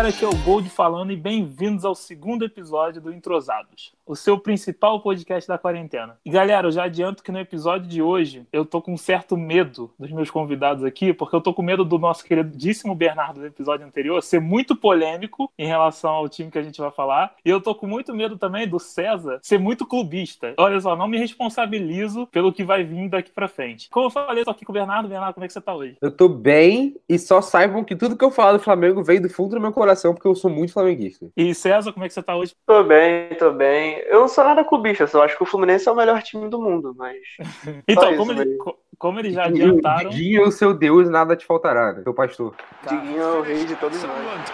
galera, aqui é o Gold falando e bem-vindos ao segundo episódio do Entrosados, o seu principal podcast da quarentena. E galera, eu já adianto que no episódio de hoje eu tô com um certo medo dos meus convidados aqui, porque eu tô com medo do nosso queridíssimo Bernardo do episódio anterior ser muito polêmico em relação ao time que a gente vai falar, e eu tô com muito medo também do César ser muito clubista. Olha só, não me responsabilizo pelo que vai vir daqui pra frente. Como eu falei, eu tô aqui com o Bernardo. Bernardo, como é que você tá hoje? Eu tô bem e só saibam que tudo que eu falo do Flamengo veio do fundo do meu coração, porque eu sou muito flamenguista. E César, como é que você tá hoje? Tô bem, tô bem. Eu não sou nada clubista, só acho que o Fluminense é o melhor time do mundo, mas. então, como, ele, como eles já adiantaram. Diguinho, o seu Deus, nada te faltará, né? Seu pastor. Diguinho é o rei de todos nós.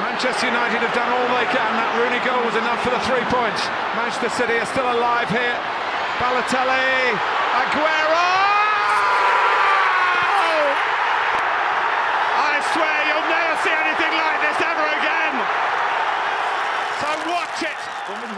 Manchester United have done all they can. That Rooney goal was enough for the three points. Manchester City are still alive here. Balotelli, Aguero!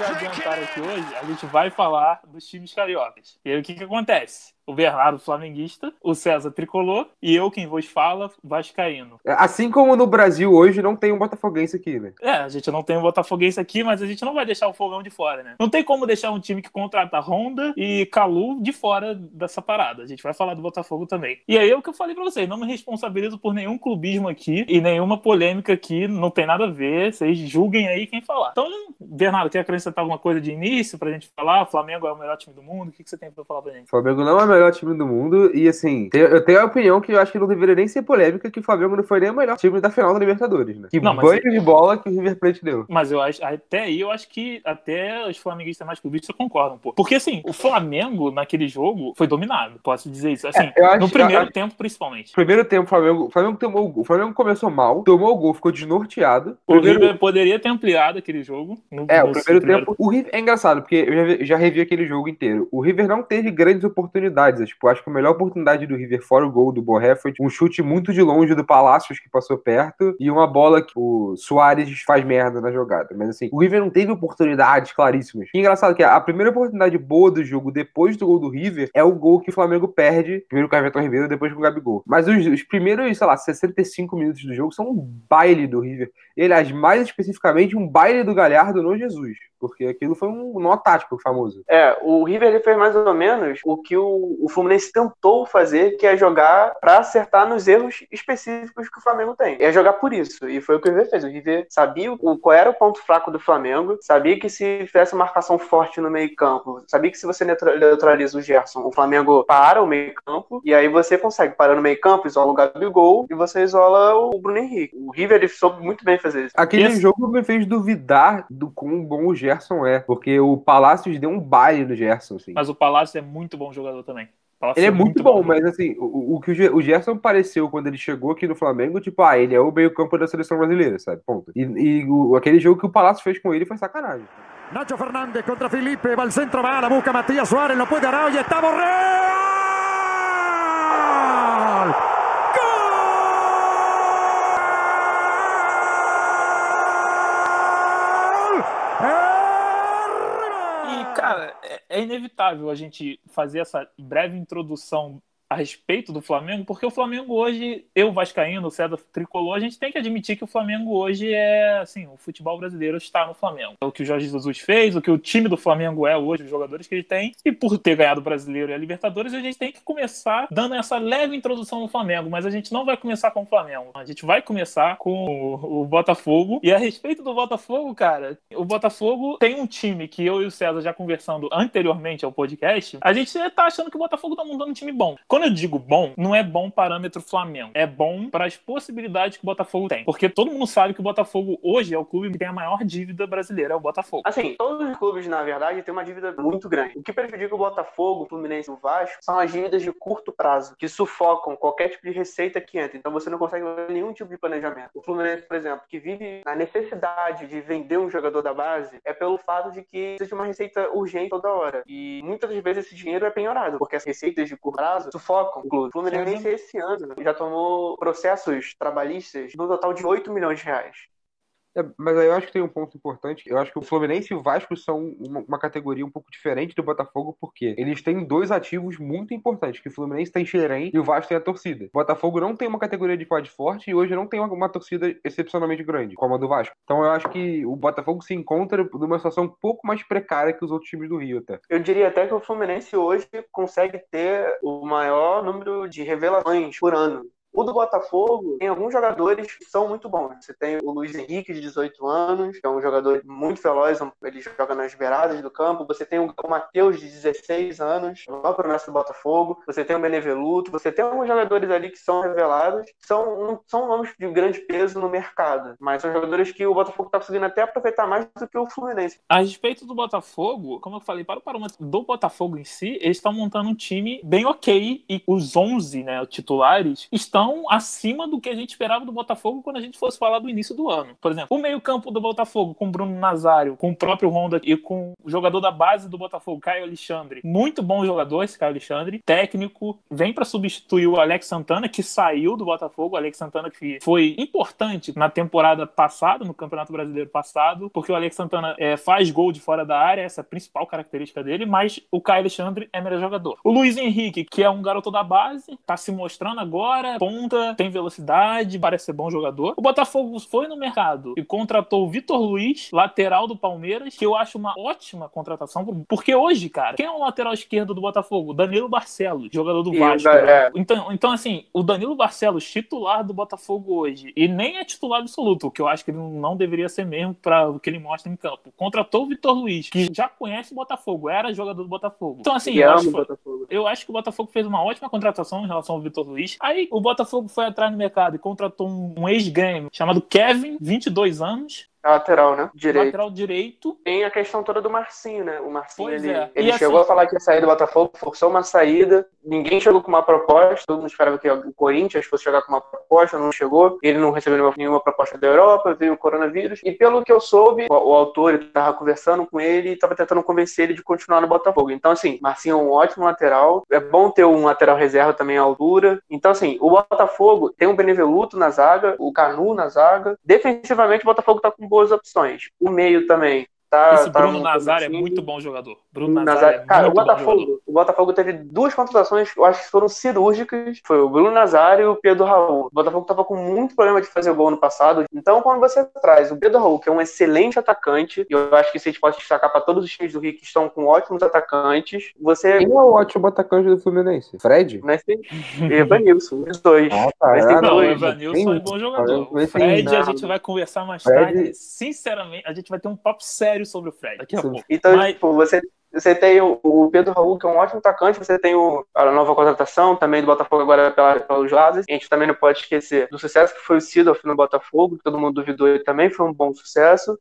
Adiantaram aqui hoje, a gente vai falar dos times cariocas. E aí o que, que acontece? O Bernardo flamenguista, o César tricolor e eu, quem vos fala, vascaíno. Assim como no Brasil hoje não tem um botafoguense aqui, né? É, a gente não tem um botafoguense aqui, mas a gente não vai deixar o fogão de fora, né? Não tem como deixar um time que contrata Honda e Calu de fora dessa parada. A gente vai falar do Botafogo também. E aí é o que eu falei pra vocês, não me responsabilizo por nenhum clubismo aqui e nenhuma polêmica aqui, não tem nada a ver, vocês julguem aí quem falar. Então, Bernardo, quer acrescentar alguma coisa de início pra gente falar? Flamengo é o melhor time do mundo, o que, que você tem pra falar pra gente? Flamengo não é melhor time do mundo. E assim, eu tenho a opinião que eu acho que não deveria nem ser polêmica que o Flamengo não foi nem o melhor time da final da Libertadores, né? Que não, banho de bola que o River Plate deu. Mas eu acho, até aí eu acho que até os flamenguistas mais clubistas concordam, pô. Porque assim, o Flamengo naquele jogo foi dominado, posso dizer isso. Assim, é, acho, no primeiro acho, tempo, principalmente. Primeiro tempo, o Flamengo, o Flamengo tomou o Flamengo começou mal, tomou o gol, ficou desnorteado. O primeiro... River poderia ter ampliado aquele jogo. No, é, o primeiro, primeiro, tempo. O River é engraçado, porque eu já, já revi aquele jogo inteiro. O River não teve grandes oportunidades. Tipo, acho que a melhor oportunidade do River, fora o gol do Borré, foi um chute muito de longe do Palácios, que passou perto, e uma bola que o Soares faz merda na jogada. Mas assim, o River não teve oportunidades claríssimas. E engraçado que a primeira oportunidade boa do jogo, depois do gol do River, é o gol que o Flamengo perde, primeiro com o Everton Ribeiro, depois com o Gabigol. Mas os, os primeiros, sei lá, 65 minutos do jogo são um baile do River. E, aliás, mais especificamente, um baile do Galhardo no Jesus porque aquilo foi um nó tático famoso. É, o River ele fez mais ou menos o que o, o Fluminense tentou fazer, que é jogar para acertar nos erros específicos que o Flamengo tem. É jogar por isso, e foi o que o River fez. O River sabia o, qual era o ponto fraco do Flamengo, sabia que se fizesse marcação forte no meio campo, sabia que se você neutraliza o Gerson, o Flamengo para o meio campo, e aí você consegue parar no meio campo, isola o Gabigol, e você isola o Bruno Henrique. O River ele soube muito bem fazer isso. Aquele Esse... jogo me fez duvidar do quão bom o Gerson Gerson é, porque o Palácios deu um baile no Gerson. Assim. Mas o Palácio é muito bom jogador também. Ele é, é muito, muito bom, bom, mas assim, o, o, que o Gerson pareceu quando ele chegou aqui no Flamengo, tipo, ah, ele é o meio-campo da seleção brasileira, sabe? Ponto. E, e o, aquele jogo que o Palácio fez com ele foi sacanagem. Nacho Fernandes contra Felipe, va al centro, va, la busca Matías Suárez, lo puede Araujo, está Borrell. é inevitável a gente fazer essa breve introdução a respeito do Flamengo, porque o Flamengo hoje, eu vascaíno, o César tricolor, a gente tem que admitir que o Flamengo hoje é, assim, o futebol brasileiro está no Flamengo. É o que o Jorge Jesus fez, o que o time do Flamengo é hoje, os jogadores que ele tem, e por ter ganhado o Brasileiro e a Libertadores, a gente tem que começar dando essa leve introdução no Flamengo, mas a gente não vai começar com o Flamengo. A gente vai começar com o, o Botafogo. E a respeito do Botafogo, cara, o Botafogo tem um time que eu e o César já conversando anteriormente ao podcast, a gente tá achando que o Botafogo tá montando um time bom. Quando eu digo bom, não é bom parâmetro Flamengo. É bom para as possibilidades que o Botafogo tem. Porque todo mundo sabe que o Botafogo hoje é o clube que tem a maior dívida brasileira, é o Botafogo. Assim, todos os clubes, na verdade, têm uma dívida muito grande. O que prejudica o Botafogo, o Fluminense e o Vasco são as dívidas de curto prazo, que sufocam qualquer tipo de receita que entra. Então você não consegue ver nenhum tipo de planejamento. O Fluminense, por exemplo, que vive na necessidade de vender um jogador da base, é pelo fato de que de uma receita urgente toda hora. E muitas vezes esse dinheiro é penhorado, porque as receitas de curto prazo sufocam o clube. O Fluminense esse ano já tomou processos trabalhistas no total de 8 milhões de reais. É, mas aí eu acho que tem um ponto importante. Eu acho que o Fluminense e o Vasco são uma, uma, categoria um pouco diferente do Botafogo, porque eles têm dois ativos muito importantes, que o Fluminense tem Xerém e o Vasco tem a torcida. O Botafogo não tem uma categoria de quadro forte e hoje não tem uma, uma, torcida excepcionalmente grande, como a do Vasco. Então eu acho que o Botafogo se encontra numa situação um pouco mais precária que os outros times do Rio até. Eu diria até que o Fluminense hoje consegue ter o maior número de revelações por ano. O do Botafogo tem alguns jogadores que são muito bons. Você tem o Luiz Henrique, de 18 anos, que é um jogador muito veloz, ele joga nas beiradas do campo. Você tem o Matheus, de 16 anos, lá promessa do Botafogo. Você tem o Beneveluto. Você tem alguns jogadores ali que são revelados, são, são nomes de grande peso no mercado, mas são jogadores que o Botafogo está conseguindo até aproveitar mais do que o Fluminense. A respeito do Botafogo, como eu falei, para o parâmetro do Botafogo em si, eles estão montando um time bem ok e os 11 né, titulares estão acima do que a gente esperava do Botafogo quando a gente fosse falar do início do ano. Por exemplo, o meio-campo do Botafogo com Bruno Nazário, com o próprio Honda e com o jogador da base do Botafogo, Caio Alexandre. Muito bom jogador esse Caio Alexandre, técnico, vem para substituir o Alex Santana, que saiu do Botafogo. O Alex Santana que foi importante na temporada passada, no Campeonato Brasileiro passado, porque o Alex Santana é, faz gol de fora da área, essa é a principal característica dele, mas o Caio Alexandre é melhor jogador. O Luiz Henrique, que é um garoto da base, tá se mostrando agora, ponta, tem velocidade, parece ser bom jogador. O Botafogo foi no mercado e contratou o Vitor Luiz, lateral do Palmeiras, que eu acho uma ótima contratação, porque hoje, cara, quem é o lateral esquerdo do Botafogo? Danilo Barcelos, jogador do Vasco. É. Então, então, assim, o Danilo Barcelos, titular do Botafogo hoje, e nem é titular absoluto, o que eu acho que ele não deveria ser mesmo para o que ele mostra em campo. Contratou o Vitor Luiz, que já conhece o Botafogo, era jogador do Botafogo. Então, assim, eu acho, eu acho, que o Botafogo fez uma ótima contratação em relação ao Vitor Luiz. Aí o Botafogo foi atrás no mercado e contratou um, um ex-grêmio chamado Kevin, 22 anos, lateral, né? Direito. Lateral direito. Tem a questão toda do Marcinho, né? O Marcinho, pois ele, é. ele chegou assim... a falar que ia sair do Botafogo, forçou uma saída, ninguém chegou com uma proposta, todo mundo esperava que o Corinthians fosse chegar com uma proposta, não chegou, ele não recebeu nenhuma, nenhuma proposta da Europa, veio o coronavírus, e pelo que eu soube, o, o autor estava conversando com ele e estava tentando convencer ele de continuar no Botafogo. Então, assim, Marcinho é um ótimo lateral, é bom ter um lateral reserva também à altura. Então, assim, o Botafogo tem um Beneveluto na zaga, o Canu na zaga, defensivamente o Botafogo está com boas opções. O meio também Tá, Esse tá Bruno Nazário é muito bom jogador. Bruno Nazário. É cara, o Botafogo, o Botafogo teve duas contratações, eu acho que foram cirúrgicas. Foi o Bruno Nazário e o Pedro Raul. O Botafogo tava com muito problema de fazer gol no passado. Então, quando você traz o Pedro Raul, que é um excelente atacante, e eu acho que isso a gente pode destacar para todos os times do Rio que estão com ótimos atacantes, você. Quem é o ótimo atacante do Fluminense? Fred? Nesse... Evanilson, os dois. Ah, tá, é, não, o Evanilson é bom jogador. Fred, a gente vai conversar mais Fred... tarde. Sinceramente, a gente vai ter um papo sério sério sobre o Fred daqui a Sim. pouco. Então, Mas... tipo, você, você tem o, Pedro Raul, que é um ótimo atacante, você tem o, a nova contratação também do Botafogo agora pela, pelos lados. A gente também não pode esquecer do sucesso que foi o Sidoff no Botafogo, que todo mundo duvidou ele também, foi um bom sucesso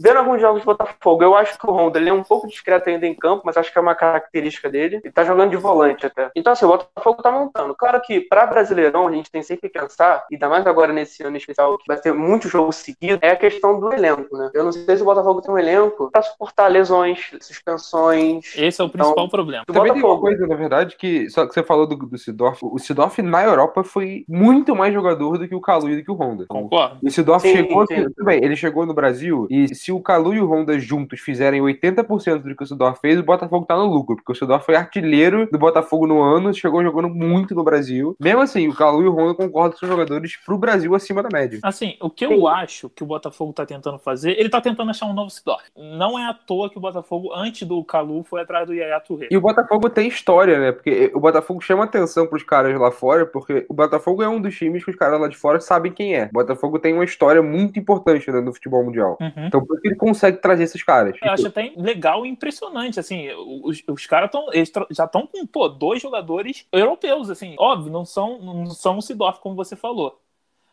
vendo alguns jogos do Botafogo, eu acho que o Honda ele é um pouco discreto ainda em campo, mas acho que é uma característica dele. Ele tá jogando de volante até. Então, assim, o Botafogo tá montando. Claro que para Brasileirão a gente tem sempre que pensar, e ainda mais agora nesse ano especial, que vai ter muito jogo seguido, é a questão do elenco, né? Eu não sei se o Botafogo tem um elenco para suportar lesões, suspensões. Esse é o principal então, problema. Também Botafogo... tem uma coisa, na verdade, que só que você falou do, do Sidorf. O Sidorf na Europa foi muito mais jogador do que o Calu e do que o Honda. Concordo. O Sidorf sim, chegou. Sim. Tudo bem, ele chegou no Brasil e se o Calu e o Honda juntos fizerem 80% do que o Sidorf fez, o Botafogo tá no lucro, porque o Sidorf foi artilheiro do Botafogo no ano, chegou jogando muito no Brasil. Mesmo assim, o Calu e o Honda concordam que são jogadores pro Brasil acima da média. Assim, o que eu acho que o Botafogo tá tentando fazer, ele tá tentando achar um novo Sidorf. Não é à toa que o Botafogo, antes do Calu, foi atrás do Yaya Touré. E o Botafogo tem história, né? Porque o Botafogo chama atenção pros caras lá fora, porque o Botafogo é um dos times que os caras lá de fora sabem quem é. O Botafogo tem uma história muito importante né, no futebol mundial. Uhum. Então, que ele consegue trazer esses caras. Eu acho até legal e impressionante, assim, os, os caras estão já estão com, pô, dois jogadores europeus, assim, óbvio, não são, não são o Sidorf, como você falou.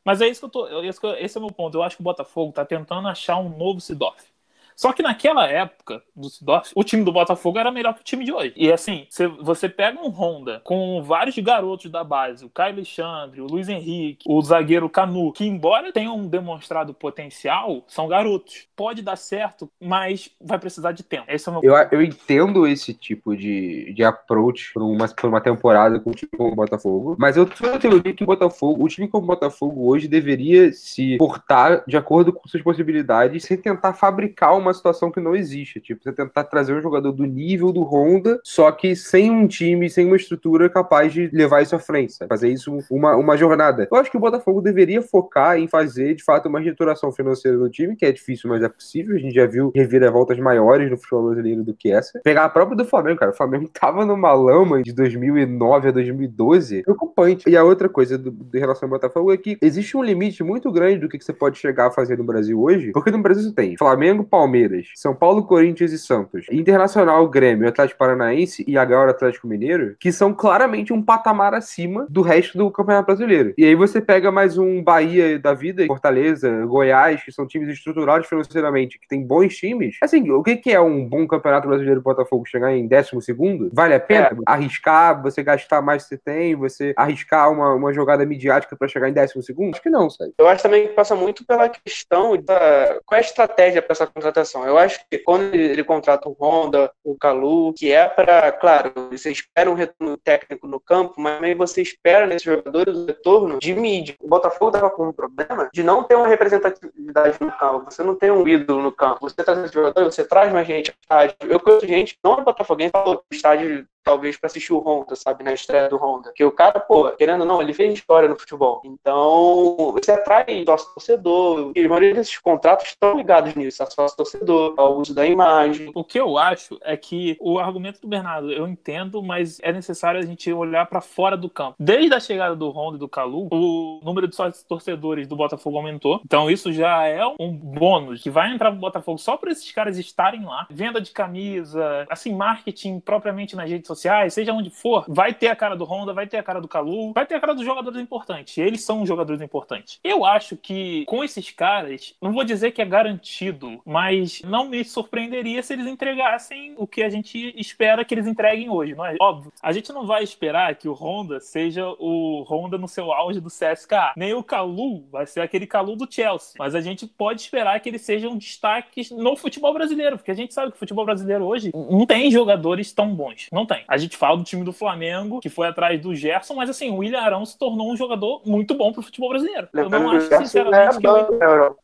Mas é isso que eu tô, esse é o meu ponto, eu acho que o Botafogo tá tentando achar um novo Sidorf. Só que naquela época do Sidorf, o time do Botafogo era melhor que o time de hoje. E assim, você pega um Honda com vários garotos da base, o Caio Alexandre, o Luiz Henrique, o zagueiro Canu, que embora tenham demonstrado potencial, são garotos. Pode dar certo, mas vai precisar de tempo. Esse é o meu... eu, eu entendo esse tipo de, de approach por uma, por uma temporada com o time como o Botafogo, mas eu sou a teoria que o Botafogo, o time como o Botafogo hoje deveria se portar de acordo com suas possibilidades sem tentar fabricar uma situação que não existe. Tipo, você tentar trazer um jogador do nível do Honda, só que sem um time, sem uma estrutura capaz de levar isso à frente, sabe? fazer isso uma, uma jornada. Eu acho que o Botafogo deveria focar em fazer, de fato, uma reestruturação financeira do time, que é difícil, mas é possível. A gente já viu reviravoltas maiores no futebol brasileiro do que essa. Pegar a própria do Flamengo, cara. O Flamengo tava numa lama de 2009 a 2012 preocupante. E a outra coisa do relação ao Botafogo é que existe um limite muito grande do que, que você pode chegar a fazer no Brasil hoje, porque no Brasil você tem Flamengo, Palmeiras, São Paulo, Corinthians e Santos, Internacional, Grêmio, Atlético Paranaense e agora Atlético Mineiro, que são claramente um patamar acima do resto do Campeonato Brasileiro. E aí você pega mais um Bahia da vida, Fortaleza, Goiás, que são times estruturados financeiramente, que tem bons times. Assim, o que, é um bom Campeonato Brasileiro Botafogo chegar em décimo segundo? Vale a pena é. arriscar, você gastar mais que você tem, você arriscar uma, uma jogada midiática para chegar em décimo segundo? Acho que não, sabe? Eu acho também que passa muito pela questão da qual é a estratégia para essa contratação. Eu acho que quando ele, ele contrata o Honda, o Calu, que é para, claro, você espera um retorno técnico no campo, mas também você espera nesses jogadores o retorno de mídia. O Botafogo estava com um problema de não ter uma representatividade no campo. Você não tem um ídolo no campo. Você traz esse jogador, você traz mais gente ao estádio. Eu conheço gente, não é Botafoguense, falou que o estádio talvez para assistir o Honda, sabe, na estreia do Honda. Que o cara, pô, querendo ou não, ele fez história no futebol. Então, você atrai sócio torcedor. E a maioria desses contratos estão ligados nisso, a sócio torcedor, ao uso da imagem. O que eu acho é que o argumento do Bernardo, eu entendo, mas é necessário a gente olhar para fora do campo. Desde a chegada do Honda e do Calu, o número de sócios torcedores do Botafogo aumentou. Então, isso já é um bônus que vai entrar pro Botafogo só para esses caras estarem lá. Venda de camisa, assim, marketing propriamente nas redes sociais, seja onde for, vai ter a cara do Honda, vai ter a cara do Calu, vai ter a cara dos jogadores importantes. Eles são jogadores importantes. Eu acho que com esses caras, não vou dizer que é garantido, mas não me surpreenderia se eles entregassem o que a gente espera que eles entreguem hoje, não é? Óbvio, a gente não vai esperar que o Honda seja o Honda no seu auge do CSKA, nem o Calu vai ser aquele Calu do Chelsea, mas a gente pode esperar que eles sejam destaques no futebol brasileiro, porque a gente sabe que o futebol brasileiro hoje não tem jogadores tão bons, não tem. A gente fala do time do Flamengo, que foi atrás do Gerson, mas assim, o William Arão se tornou um jogador muito bom pro futebol brasileiro. Eu não acho, sinceramente, que. Eu...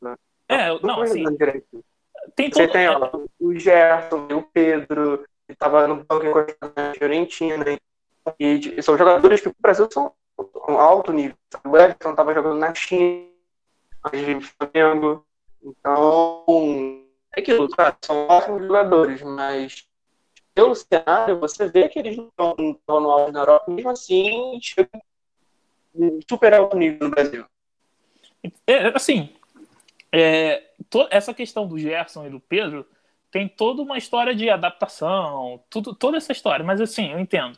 É, não, assim. Tem todo... Você tem ó, o Gerson, o Pedro, que tava no banco encostado na Fiorentina. E são jogadores que o Brasil são um alto nível. O Everton tava jogando na China, de Flamengo. Então, é aquilo, cara, são ótimos jogadores, mas pelo cenário, você vê que eles não estão no auge na Europa, mesmo assim, chegam super alto nível no Brasil. É, assim, é, to, essa questão do Gerson e do Pedro tem toda uma história de adaptação, tudo, toda essa história, mas assim, eu entendo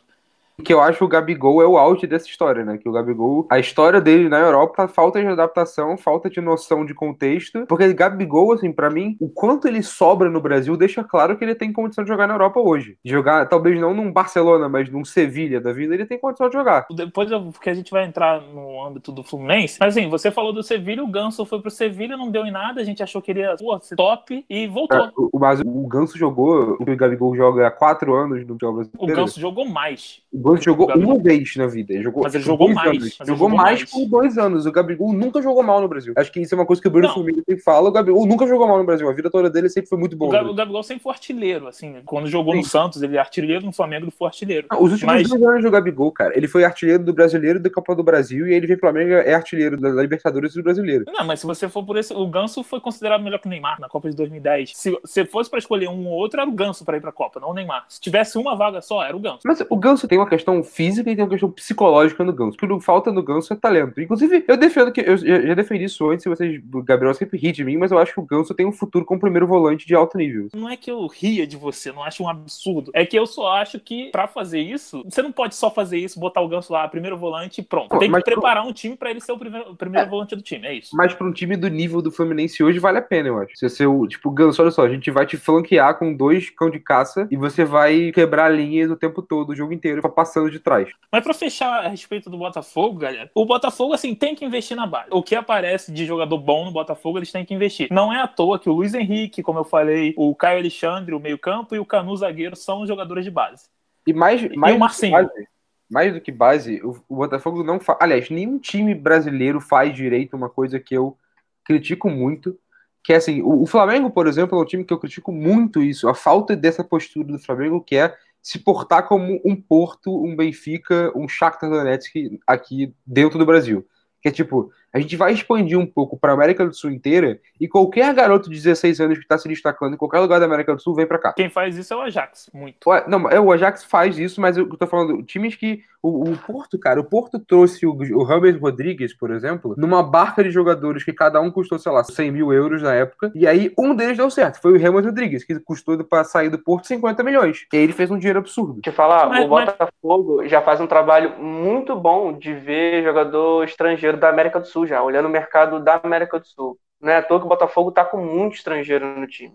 que eu acho que o Gabigol é o auge dessa história, né? Que o Gabigol, a história dele na Europa, falta de adaptação, falta de noção de contexto. Porque Gabigol, assim, para mim, o quanto ele sobra no Brasil deixa claro que ele tem condição de jogar na Europa hoje. De jogar, talvez não num Barcelona, mas num Sevilha da vida, ele tem condição de jogar. Depois, porque a gente vai entrar no âmbito do Fluminense. Mas assim, você falou do Sevilha, o Ganso foi pro Sevilha, não deu em nada, a gente achou que ele ia pô, top e voltou. É, o, mas o Ganso jogou, o Gabigol joga há quatro anos no brasileiro. O Ganso jogou mais. O Ganso jogou uma vez na vida. Ele jogou, mas ele jogou mais. Jogou, jogou, mais, por dois anos. O Gabigol nunca jogou mal no Brasil. Acho que isso é uma coisa que o Bruno Firmino sempre fala. O Gabigol nunca jogou mal no Brasil. A vida toda dele sempre foi muito boa. O, Gab, o Gabigol sempre foi artilheiro, assim. Quando jogou Sim. no Santos, ele é artilheiro, no Flamengo ele foi artilheiro. Não, os últimos mas... dois anos do Gabigol, cara, ele foi artilheiro do Brasileiro da Copa do Brasil e ele veio pro Flamengo é artilheiro da Libertadores do Brasileiro. Não, mas se você for por esse... O Ganso foi considerado melhor que o Neymar na Copa de 2010. Se, se fosse pra escolher um ou outro, era o Ganso pra ir pra Copa, não o Neymar. Se tivesse uma vaga só, era o Ganso. Mas o Ganso tem uma questão física e tem uma questão psicológica no Ganso. O que não falta no Ganso é talento. Inclusive, eu defendo que. Eu já defendi isso antes, se vocês. O Gabriel sempre ri de mim, mas eu acho que o Ganso tem um futuro como primeiro volante de alto nível. Não é que eu ria de você, não acho um absurdo. É que eu só acho que, para fazer isso, você não pode só fazer isso, botar o Ganso lá, primeiro volante e pronto. Tem que preparar um time para ele ser o primeiro, o primeiro é. volante do time, é isso. Mas para um time do nível do Fluminense hoje, vale a pena, eu acho. Se você, tipo, Ganso, olha só, a gente vai te flanquear com dois cão de caça e você vai quebrar a linha do tempo todo, o jogo inteiro, passando de trás. Mas para fechar a respeito do Botafogo, galera, o Botafogo, assim, tem que investir na base. O que aparece de jogador bom no Botafogo, eles têm que investir. Não é à toa que o Luiz Henrique, como eu falei, o Caio Alexandre, o meio-campo, e o Canu Zagueiro são jogadores de base. E mais, mais, e o Marcinho. Base, mais do que base, o, o Botafogo não faz. Aliás, nenhum time brasileiro faz direito uma coisa que eu critico muito, que é assim, o, o, Flamengo, por exemplo, é um time que eu critico muito isso, a falta dessa postura do Flamengo, que é se portar como um Porto, um Benfica, um Shakhtar Donetsk aqui dentro do Brasil. Que é tipo, a gente vai expandir um pouco para a América do Sul inteira e qualquer garoto de 16 anos que está se destacando em qualquer lugar da América do Sul vem para cá. Quem faz isso é o Ajax, muito. Não, é, o Ajax faz isso, mas eu tô falando, times que. O, o Porto, cara, o Porto trouxe o, o Rames Rodrigues, por exemplo, numa barca de jogadores que cada um custou, sei lá, 100 mil euros na época, e aí um deles deu certo, foi o Rames Rodrigues, que custou para sair do Porto 50 milhões. E aí ele fez um dinheiro absurdo. Te falar, mas, o Botafogo mas... já faz um trabalho muito bom de ver jogador estrangeiro da América do Sul já, olhando o mercado da América do Sul. Não é à toa que o Botafogo está com muito estrangeiro no time.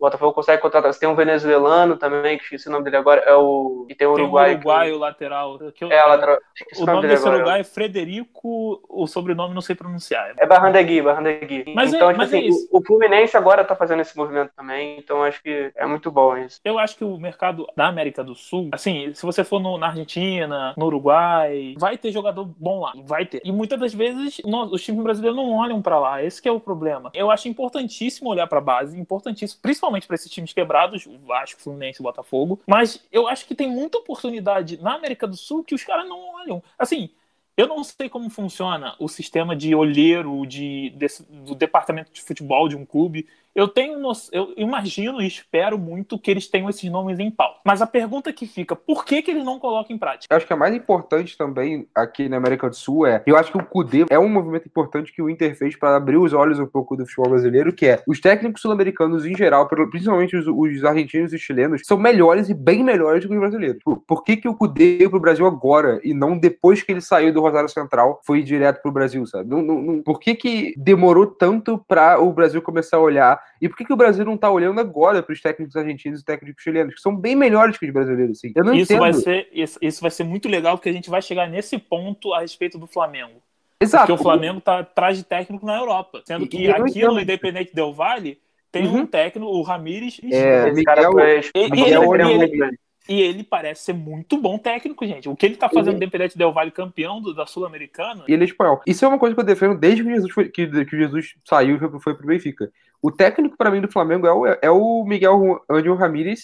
O Botafogo consegue contratar. Você tem um venezuelano também, que esqueci o nome dele agora, é o. E tem o Uruguai. Tem o Uruguai, que... o lateral. Que eu... É, o lateral. O, o nome, desse agora. Uruguai é Frederico, o sobrenome não sei pronunciar. É Barrandegui, Barrandegui. Mas então, é, tipo assim, é o, o, Fluminense agora tá fazendo esse movimento também, então acho que é muito bom isso. Eu acho que o mercado da América do Sul, assim, se você for no, na Argentina, no Uruguai, vai ter jogador bom lá, vai ter. E muitas das vezes nós, os times brasileiros não olham para lá, esse é o problema. Eu acho importantíssimo olhar para base, importantíssimo, principalmente principalmente para esses times quebrados, o Vasco, Fluminense, o Botafogo. Mas eu acho que tem muita oportunidade na América do Sul que os caras não olham. Assim, eu não sei como funciona o sistema de olheiro de, desse, do departamento de futebol de um clube. Eu tenho eu imagino e espero muito que eles tenham esses nomes em pauta. Mas a pergunta que fica, por que, que eles não colocam em prática? Eu acho que a mais importante também aqui na América do Sul é, eu acho que o CUDE é um movimento importante que o Inter fez para abrir os olhos um pouco do futebol brasileiro, que é os técnicos sul-americanos em geral, principalmente os, os, argentinos e chilenos, são melhores e bem melhores do que os brasileiros. Por, por que, que o CUDE veio pro Brasil agora e não depois que ele saiu do Rosário Central foi direto pro Brasil, sabe? Não, não, não, por que, que demorou tanto para o Brasil começar a olhar e por que, que o Brasil não está olhando agora para os técnicos argentinos e técnicos chilenos, que são bem melhores que os brasileiros? Assim? Eu não isso entendo. Vai ser, isso, isso vai ser muito legal, porque a gente vai chegar nesse ponto a respeito do Flamengo. Exato. Porque o Flamengo está atrás de técnico na Europa. Sendo que e aqui no Independente Del Vale tem uhum. um técnico, o Ramires. É, Miguel, Miguel, Miguel, ele, e ele parece ser muito bom técnico, gente. O que ele tá fazendo ele... Independente Del Vale campeão do, da Sul-Americana. E ele é espanhol. Isso é uma coisa que eu defendo desde que Jesus, foi, que, que Jesus saiu e foi, foi pro Benfica. O técnico, para mim, do Flamengo é o, é o Miguel Angel Ramírez,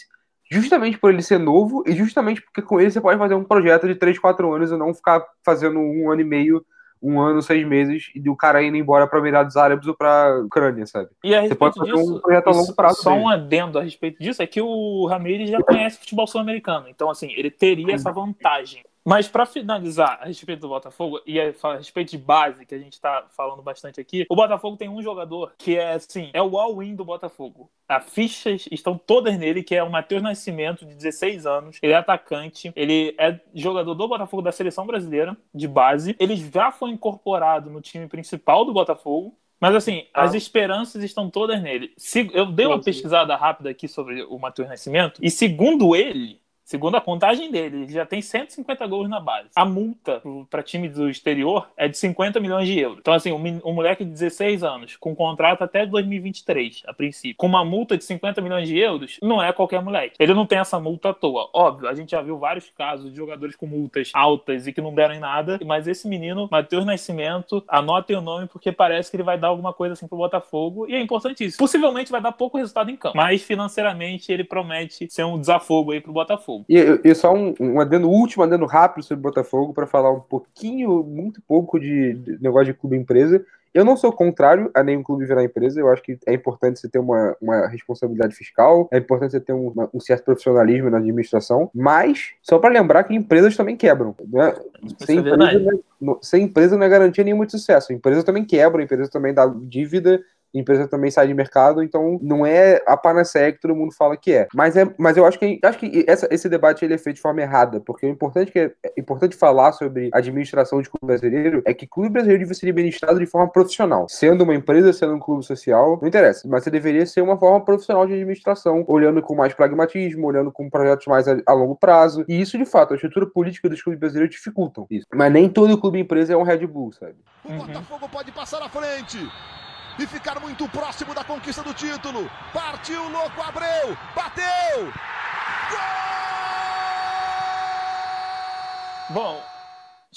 justamente por ele ser novo e justamente porque com ele você pode fazer um projeto de 3, 4 anos e não ficar fazendo um ano e meio um ano, seis meses, e o cara indo embora para Emirados Árabes ou para Ucrânia, sabe? E a Você pode fazer disso, um projeto a longo prazo. Só um adendo a respeito disso é que o Ramirez já conhece futebol sul-americano, então assim, ele teria essa vantagem. Mas para finalizar a respeito do Botafogo e a respeito de base, que a gente está falando bastante aqui, o Botafogo tem um jogador que é assim, é o all-in do Botafogo. As fichas estão todas nele, que é o Matheus Nascimento, de 16 anos. Ele é atacante, ele é jogador do Botafogo da seleção brasileira, de base. Ele já foi incorporado no time principal do Botafogo. Mas assim, ah. as esperanças estão todas nele. Eu dei uma pesquisada rápida aqui sobre o Matheus Nascimento, e segundo ele, Segundo a contagem dele, ele já tem 150 gols na base. A multa para time do exterior é de 50 milhões de euros. Então, assim, um, um, moleque de 16 anos, com contrato até 2023, a princípio, com uma multa de 50 milhões de euros, não é qualquer moleque. Ele não tem essa multa à toa. Óbvio, a gente já viu vários casos de jogadores com multas altas e que não deram em nada, mas esse menino, Matheus Nascimento, anotem o nome porque parece que ele vai dar alguma coisa assim pro Botafogo e é importantíssimo. Possivelmente vai dar pouco resultado em campo, mas financeiramente ele promete ser um desafogo aí pro Botafogo. Botafogo. E, e só um, um adendo, último adendo rápido sobre o Botafogo, para falar um pouquinho, muito pouco de, de negócio de clube empresa. eu não sou contrário a nenhum clube virar empresa, eu acho que é importante você ter uma, uma responsabilidade fiscal, é importante você ter um, uma, um certo profissionalismo na administração, mas só para lembrar que empresas também quebram. Né? Sem, é empresa, não, sem empresa não é garantia nenhuma de sucesso. A empresa também quebra, a empresa também dá dívida, empresa também sai de mercado, então não é a panaceia que todo mundo fala que é. Mas, é, mas eu acho que, acho que essa, esse debate ele é feito de forma errada, porque o importante que é, é importante falar sobre administração de clube brasileiro é que clube brasileiro deve ser administrado de forma profissional. Sendo uma empresa, sendo um clube social, não interessa, mas você deveria ser uma forma profissional de administração, olhando com mais pragmatismo, olhando com projetos mais a, a longo prazo. E isso, de fato, a estrutura política dos clubes brasileiros dificultam isso. Mas nem todo clube empresa é um Red Bull, sabe? O Botafogo pode passar à frente e ficar muito próximo da conquista do título. Partiu, louco, Abreu, bateu! Gol! Bom,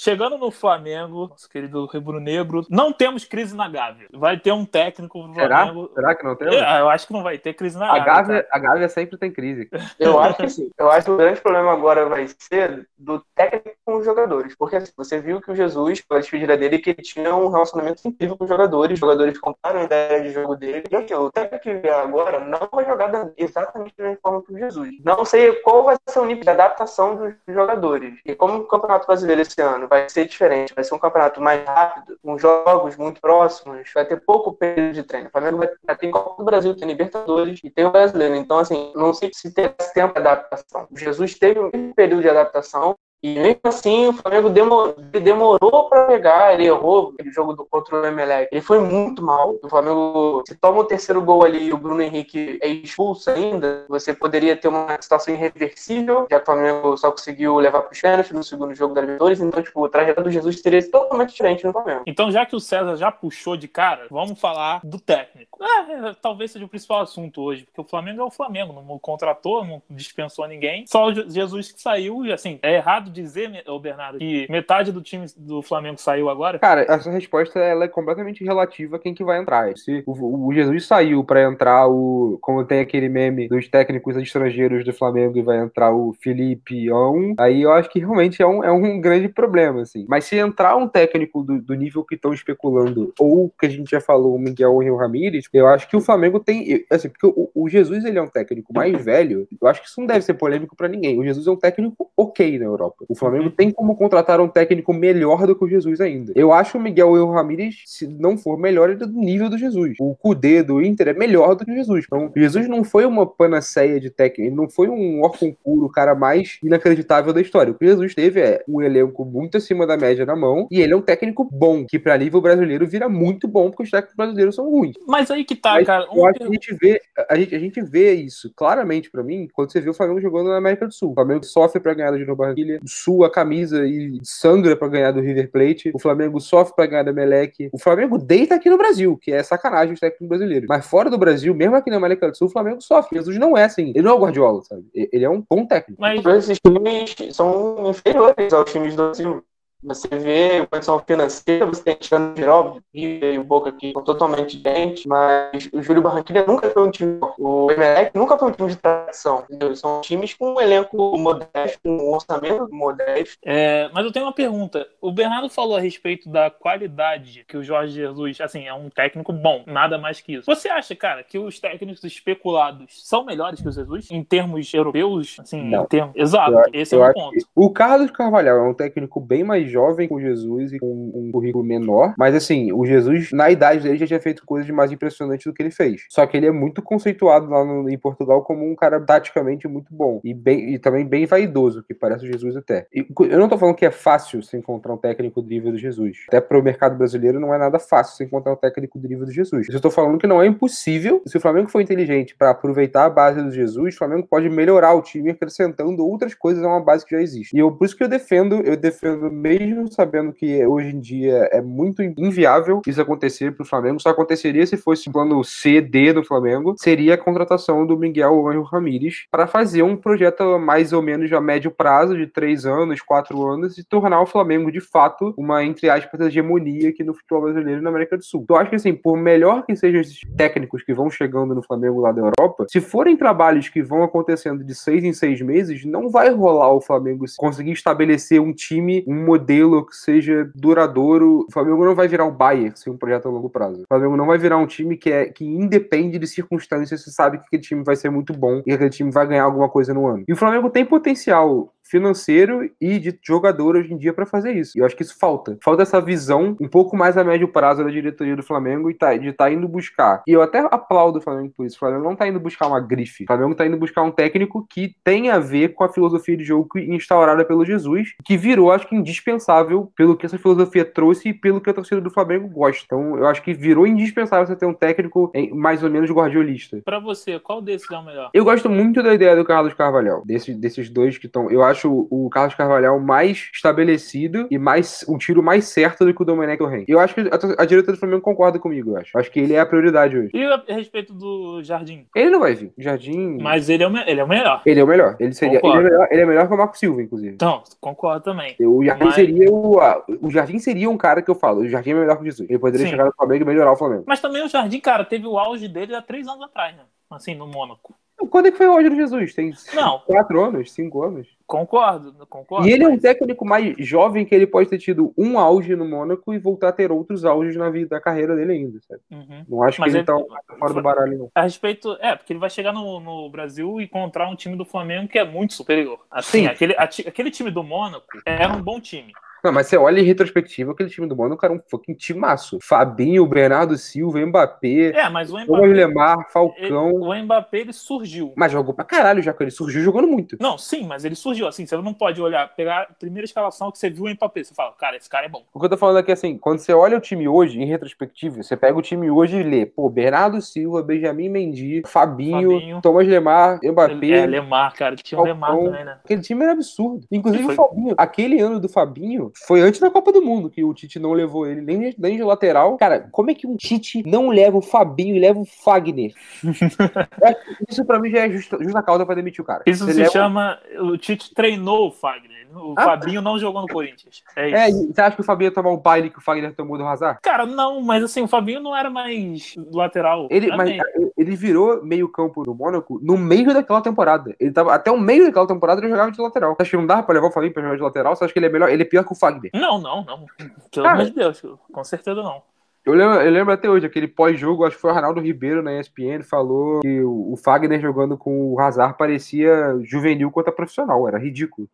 Chegando no Flamengo, nosso querido Rubro Negro, não temos crise na Gávea. Vai ter um técnico no Flamengo. Será que não tem? É, eu acho que não vai ter crise na a Gávea. A Gávea sempre tem crise. Eu acho que sim. Eu acho que o grande problema agora vai ser do técnico com os jogadores. Porque assim, você viu que o Jesus, pela despedida dele, que ele tinha um relacionamento incrível com os jogadores. Os jogadores compraram a ideia de jogo dele. E aqui, o técnico que vier agora não vai jogar exatamente da mesma forma que o Jesus. Não sei qual vai ser o nível de adaptação dos jogadores. E como o Campeonato Brasileiro esse ano vai ser diferente, vai ser um campeonato mais rápido, com jogos muito próximos, vai ter pouco período de treino. O Flamengo vai ter Copa do Brasil, tem Libertadores e tem o Brasileiro. Então, assim, não sei se tem esse tempo de adaptação. Jesus teve um período de adaptação, e mesmo assim, o Flamengo demorou, demorou para pegar, ele errou aquele jogo do, contra o Emelec. Ele foi muito mal. O Flamengo, se toma o terceiro gol ali e o Bruno Henrique é expulso ainda, você poderia ter uma situação irreversível, já que o Flamengo só conseguiu levar para os pênaltis no segundo jogo da Libertadores. Então, tipo, o trajeto do Jesus teria sido totalmente diferente no Flamengo. Então, já que o César já puxou de cara, vamos falar do técnico. É, talvez seja o principal assunto hoje, porque o Flamengo é o Flamengo, não contratou, não dispensou ninguém. Só Jesus que saiu, e assim, é errado dizer, Bernardo, que metade do time do Flamengo saiu agora? Cara, essa resposta ela é completamente relativa a quem que vai entrar. Se o, o Jesus saiu para entrar o. Como tem aquele meme dos técnicos estrangeiros do Flamengo e vai entrar o Felipe On, aí eu acho que realmente é um, é um grande problema, assim. Mas se entrar um técnico do, do nível que estão especulando, ou que a gente já falou, o Miguel Rio Ramírez, eu acho que o Flamengo tem. Assim, porque o, o Jesus ele é um técnico mais velho, eu acho que isso não deve ser polêmico para ninguém. O Jesus é um técnico ok na Europa. O Flamengo uhum. tem como contratar um técnico melhor do que o Jesus ainda. Eu acho o Miguel El Ramírez, se não for melhor, ele é do nível do Jesus. O Cudê do Inter é melhor do que o Jesus. Então, Jesus não foi uma panaceia de técnico, ele não foi um órfão puro, o cara mais inacreditável da história. O que Jesus teve é um elenco muito acima da média na mão e ele é um técnico bom, que para nível brasileiro vira muito bom, porque os técnicos brasileiros são ruins. Mas aí que tá, Mas, cara. Eu acho que a gente vê, a gente, a gente vê isso claramente para mim quando você vê o Flamengo jogando na América do Sul. O Flamengo sofre para ganhar do Júnior Barranquilla, sua camisa e sangra para ganhar do River Plate. O Flamengo sofre para ganhar da Melec. O Flamengo deita aqui no Brasil, que é sacanagem os técnicos brasileiros. Mas fora do Brasil, mesmo aqui na América do Sul, o Flamengo sofre. Jesus não é assim. Ele não é o Guardiola, sabe? Ele é um bom técnico. Mas esses times são inferiores aos times do Brasil. Você vê condição financeira, você tem Cristiano Giró, e o Boca aqui são totalmente diferentes, mas o Júlio Barranquilla nunca foi um time. O Emelec nunca foi um time de tradição. Entendeu? São times com um elenco modesto, com um orçamento modesto. É, mas eu tenho uma pergunta. O Bernardo falou a respeito da qualidade que o Jorge Jesus, assim, é um técnico bom, nada mais que isso. Você acha, cara, que os técnicos especulados são melhores que o Jesus em termos europeus? Assim, Não. em termos... Exato, eu, esse eu é o ponto. O Carlos Carvalhal é um técnico bem mais jovem com Jesus e com um currículo menor. Mas assim, o Jesus, na idade dele, já tinha feito coisas mais impressionantes do que ele fez. Só que ele é muito conceituado lá no, em Portugal como um cara taticamente muito bom. E, bem, e também bem vaidoso, que parece o Jesus até. E, eu não tô falando que é fácil se encontrar um técnico do nível do Jesus. Até pro mercado brasileiro não é nada fácil se encontrar um técnico do nível do Jesus. Eu tô falando que não é impossível. Se o Flamengo for inteligente para aproveitar a base do Jesus, o Flamengo pode melhorar o time acrescentando outras coisas a uma base que já existe. E eu, por isso que eu defendo, eu defendo meio mesmo sabendo que hoje em dia é muito inviável isso acontecer para o Flamengo, só aconteceria se fosse o plano C, D do Flamengo, seria a contratação do Miguel Anjo Ramírez para fazer um projeto mais ou menos a médio prazo, de três anos, quatro anos, e tornar o Flamengo de fato uma, entre aspas, hegemonia aqui no futebol brasileiro e na América do Sul. Eu acho que assim, por melhor que sejam esses técnicos que vão chegando no Flamengo lá da Europa, se forem trabalhos que vão acontecendo de seis em seis meses, não vai rolar o Flamengo conseguir estabelecer um time, um modelo modelo que seja duradouro. O Flamengo não vai virar o Bayern sem um projeto a longo prazo. O Flamengo não vai virar um time que, é, que independe de circunstâncias, você sabe que aquele time vai ser muito bom e que aquele time vai ganhar alguma coisa no ano. E o Flamengo tem potencial financeiro e de jogador hoje em dia para fazer isso. E eu acho que isso falta. Falta essa visão um pouco mais a médio prazo da diretoria do Flamengo e tá, de estar tá indo buscar. E eu até aplaudo o Flamengo por isso. O Flamengo não tá indo buscar uma grife. O Flamengo tá indo buscar um técnico que tem a ver com a filosofia de jogo instaurada pelo Jesus, que virou, acho que, indispensável pelo que essa filosofia trouxe e pelo que a torcida do Flamengo gosta. Então, eu acho que virou indispensável você ter um técnico mais ou menos guardiolista. Para você, qual desses é o melhor? Eu gosto muito da ideia do Carlos Carvalhal, desses, desses dois que estão. Eu acho acho o Carlos Carvalhal mais estabelecido e mais um tiro mais certo do que o Domenech Torrent. Eu acho que a, a diretoria do Flamengo concorda comigo, eu acho. Acho que ele é a prioridade hoje. E a respeito do Jardim? Ele não vai vir. Jardim. Mas ele é o, ele é o melhor. Ele é o melhor. Ele seria. Ele é melhor, ele é melhor que o Marco Silva, inclusive. Então, concordo também. O Jardim Mas... seria o. A, o Jardim seria um cara que eu falo. O Jardim é melhor que o Jesus. Ele poderia Sim. chegar no Flamengo e melhorar o Flamengo. Mas também o Jardim, cara, teve o auge dele há três anos atrás, né? Assim, no Mônaco. Quando é que foi o Roger Jesus? Tem não. quatro anos, cinco anos. Concordo, concordo. E ele é um técnico mais jovem que ele pode ter tido um auge no Mônaco e voltar a ter outros auges na vida da carreira dele ainda? Uhum. Não acho mas que ele, ele tá fora do baralho, não. A respeito. É, porque ele vai chegar no, no Brasil e encontrar um time do Flamengo que é muito superior. Assim, Sim. aquele, aquele time do Mônaco era um bom time. Não, mas você olha em retrospectiva, aquele time do Mônaco era um fucking timaço. Fabinho, Bernardo Silva, Mbappé. É, mas o Mbappé. Lemar, Falcão. Ele, o Mbappé, ele surgiu. Mas jogou pra caralho já, ele surgiu jogando muito. Não, sim, mas ele surgiu. Assim, você não pode olhar, pegar a primeira escalação que você viu o Mbappé. Você fala, cara, esse cara é bom. O que eu tô falando aqui, assim, quando você olha o time hoje, em retrospectiva, você pega o time hoje e lê, pô, Bernardo Silva, Benjamin Mendy, Fabinho, Fabinho. Thomas Lemar, Mbappé. É, Lemar, cara, tinha o Lemar também, né? Aquele time era absurdo. Inclusive foi... o Fabinho, aquele ano do Fabinho foi antes da Copa do Mundo, que o Tite não levou ele nem, nem de lateral. Cara, como é que um Tite não leva o Fabinho e leva o Fagner? é, isso pra mim já é justa, justa causa pra demitir o cara. Isso Você se leva... chama. O Tite treinou o Fagner. O ah, Fabinho não jogou no Corinthians. É, é, isso. É, você acha que o Fabinho ia tomar o baile que o Fagner tomou do Hazard? Cara, não, mas assim, o Fabinho não era mais lateral. Ele, mas, ele virou meio-campo do Mônaco no meio daquela temporada. Ele tava até o meio daquela temporada ele jogava de lateral. Você acha que não dá pra levar o Fabinho pra jogar de lateral? Você acha que ele é melhor? Ele é pior que o Fagner? Não, não não. Pelo amor de Deus, com certeza não. Eu lembro, eu lembro até hoje, aquele pós-jogo, acho que foi o Ronaldo Ribeiro na ESPN, falou que o, o Fagner jogando com o Hazard parecia juvenil contra profissional, era ridículo.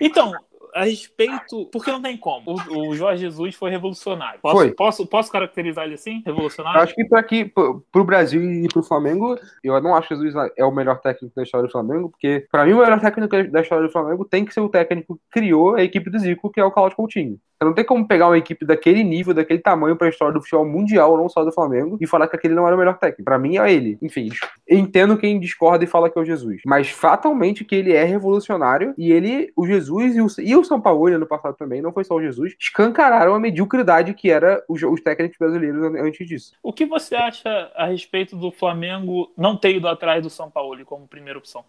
Então, a respeito. Porque não tem como. O, o Jorge Jesus foi revolucionário. Posso, foi. Posso, posso caracterizar ele assim? Revolucionário? acho que para aqui, pro Brasil e pro Flamengo, eu não acho que Jesus é o melhor técnico da história do Flamengo, porque para mim o melhor técnico da história do Flamengo tem que ser o técnico que criou a equipe do Zico, que é o Cláudio Coutinho. Não tem como pegar uma equipe daquele nível, daquele tamanho para a história do futebol mundial, não só do Flamengo, e falar que aquele não era o melhor técnico. Para mim é ele. Enfim, entendo quem discorda e fala que é o Jesus. Mas fatalmente que ele é revolucionário e ele, o Jesus e o, e o São Paulo ano passado também, não foi só o Jesus, escancararam a mediocridade que era os, os técnicos brasileiros antes disso. O que você acha a respeito do Flamengo não ter ido atrás do São Paulo como primeira opção?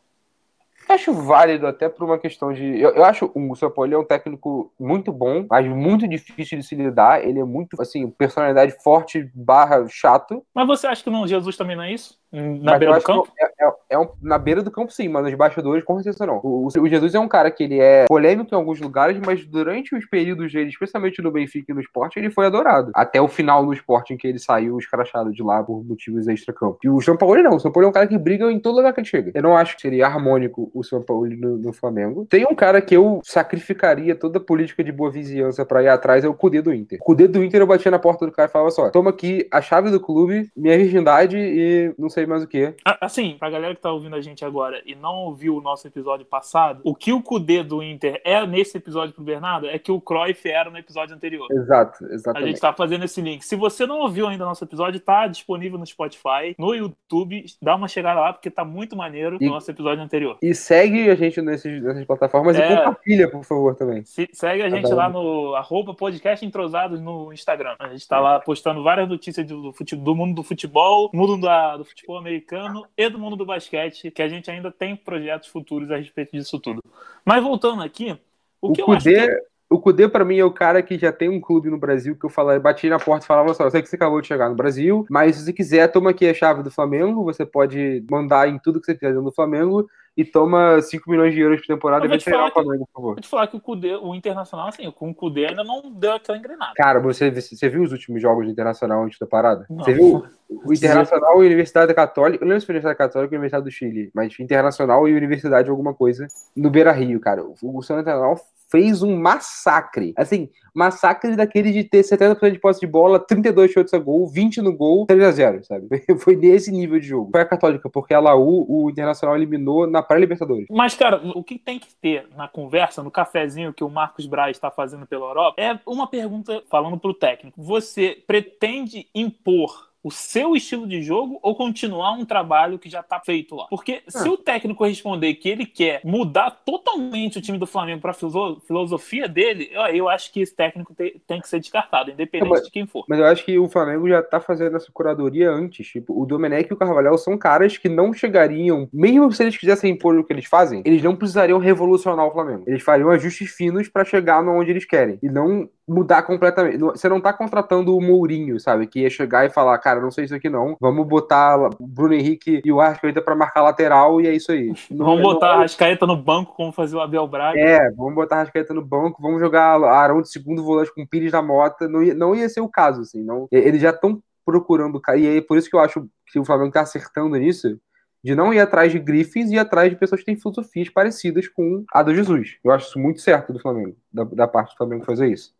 Acho válido até por uma questão de. Eu, eu acho o São Paulo é um técnico muito bom, mas muito difícil de se lidar. Ele é muito, assim, personalidade forte barra chato. Mas você acha que não, Jesus também não é isso? Na mas beira do campo? É, é, é um, na beira do campo, sim, mas nos bastidores, com certeza não. O, o, Jesus é um cara que ele é polêmico em alguns lugares, mas durante os períodos dele, especialmente no Benfica e no esporte, ele foi adorado. Até o final no esporte em que ele saiu escrachado de lá por motivos extra-campo. E o São Paulo não. O São Paulo é um cara que briga em todo lugar que ele chega. Eu não acho que seria harmônico o São Paulo no, no Flamengo. Tem um cara que eu sacrificaria toda a política de boa vizinhança pra ir atrás, é o Cudê do Inter. O Cudê do Inter eu batia na porta do cara e falava só: toma aqui a chave do clube, minha virgindade e não sei sei mais o que. Assim, pra galera que tá ouvindo a gente agora e não ouviu o nosso episódio passado, o que o Kudê do Inter é nesse episódio pro Bernardo é que o Cruyff era no episódio anterior. Exato, exatamente. A gente tá fazendo esse link. Se você não ouviu ainda o nosso episódio, tá disponível no Spotify, no YouTube, dá uma chegada lá porque tá muito maneiro e, o nosso episódio anterior. E segue a gente nesses, nessas plataformas é, e compartilha, por favor, também. Se, segue a gente tá lá no arroba podcast entrosados no Instagram. A gente tá lá postando várias notícias do, do, do mundo do futebol, mundo da, do futebol americano americano e do mundo do basquete, que a gente ainda tem projetos futuros a respeito disso tudo. Mas voltando aqui, o, o que eu acho que... o Kudê, pra mim, é o cara que já tem um clube no Brasil que eu falei, bati na porta e falava só, eu sei que você acabou de chegar no Brasil, mas se você quiser, toma aqui a chave do Flamengo, você pode mandar em tudo que você quiser dentro do Flamengo e toma 5 milhões de euros por temporada e vai treinar o Flamengo, por favor. Vou te falar que o, Kudê, o Internacional, assim, com o Kudê ainda não deu aquela engrenada. Cara, você, você viu os últimos jogos do Internacional antes da parada? Não. Você viu o Internacional e a Universidade Católica, eu não lembro se foi a Universidade Católica ou a Universidade do Chile, mas Internacional e Universidade alguma coisa, no Beira Rio, cara. O Internacional fez um massacre. Assim, massacre daquele de ter 70% de posse de bola, 32 chutes a gol, 20 no gol, 3 a 0 sabe? Foi nesse nível de jogo. Foi a Católica, porque a Laú, o Internacional eliminou na pré-Libertadores. Mas, cara, o que tem que ter na conversa, no cafezinho que o Marcos Braz está fazendo pela Europa, é uma pergunta falando pro técnico. Você pretende impor o seu estilo de jogo ou continuar um trabalho que já está feito lá. Porque se ah. o técnico responder que ele quer mudar totalmente o time do Flamengo para a filosofia dele, eu, eu, acho que esse técnico te, tem que ser descartado, independente mas, de quem for. Mas eu acho que o Flamengo já está fazendo essa curadoria antes. Tipo, o Domenech e o Carvalhal são caras que não chegariam, mesmo se eles quisessem impor o que eles fazem, eles não precisariam revolucionar o Flamengo. Eles fariam ajustes finos para chegar onde eles querem. E não mudar completamente. Você não tá contratando o Mourinho, sabe? Que ia chegar e falar, cara, não sei isso aqui não. Vamos botar o Bruno Henrique e o Arrascaeta pra marcar lateral e é isso aí. Não, vamos botar não... a Arrascaeta no banco, como fazer o Abel Braga. É, vamos botar a Arrascaeta no banco, vamos jogar Arão de segundo volante com Pires da Mota. Não ia, não ia ser o caso, assim. Não, eles já estão procurando. E aí, por isso que eu acho que o Flamengo tá acertando nisso de não ir atrás de grifes e ir atrás de pessoas que têm filosofias parecidas com a do Jesus. Eu acho isso muito certo do Flamengo, da, da parte do Flamengo fazer isso.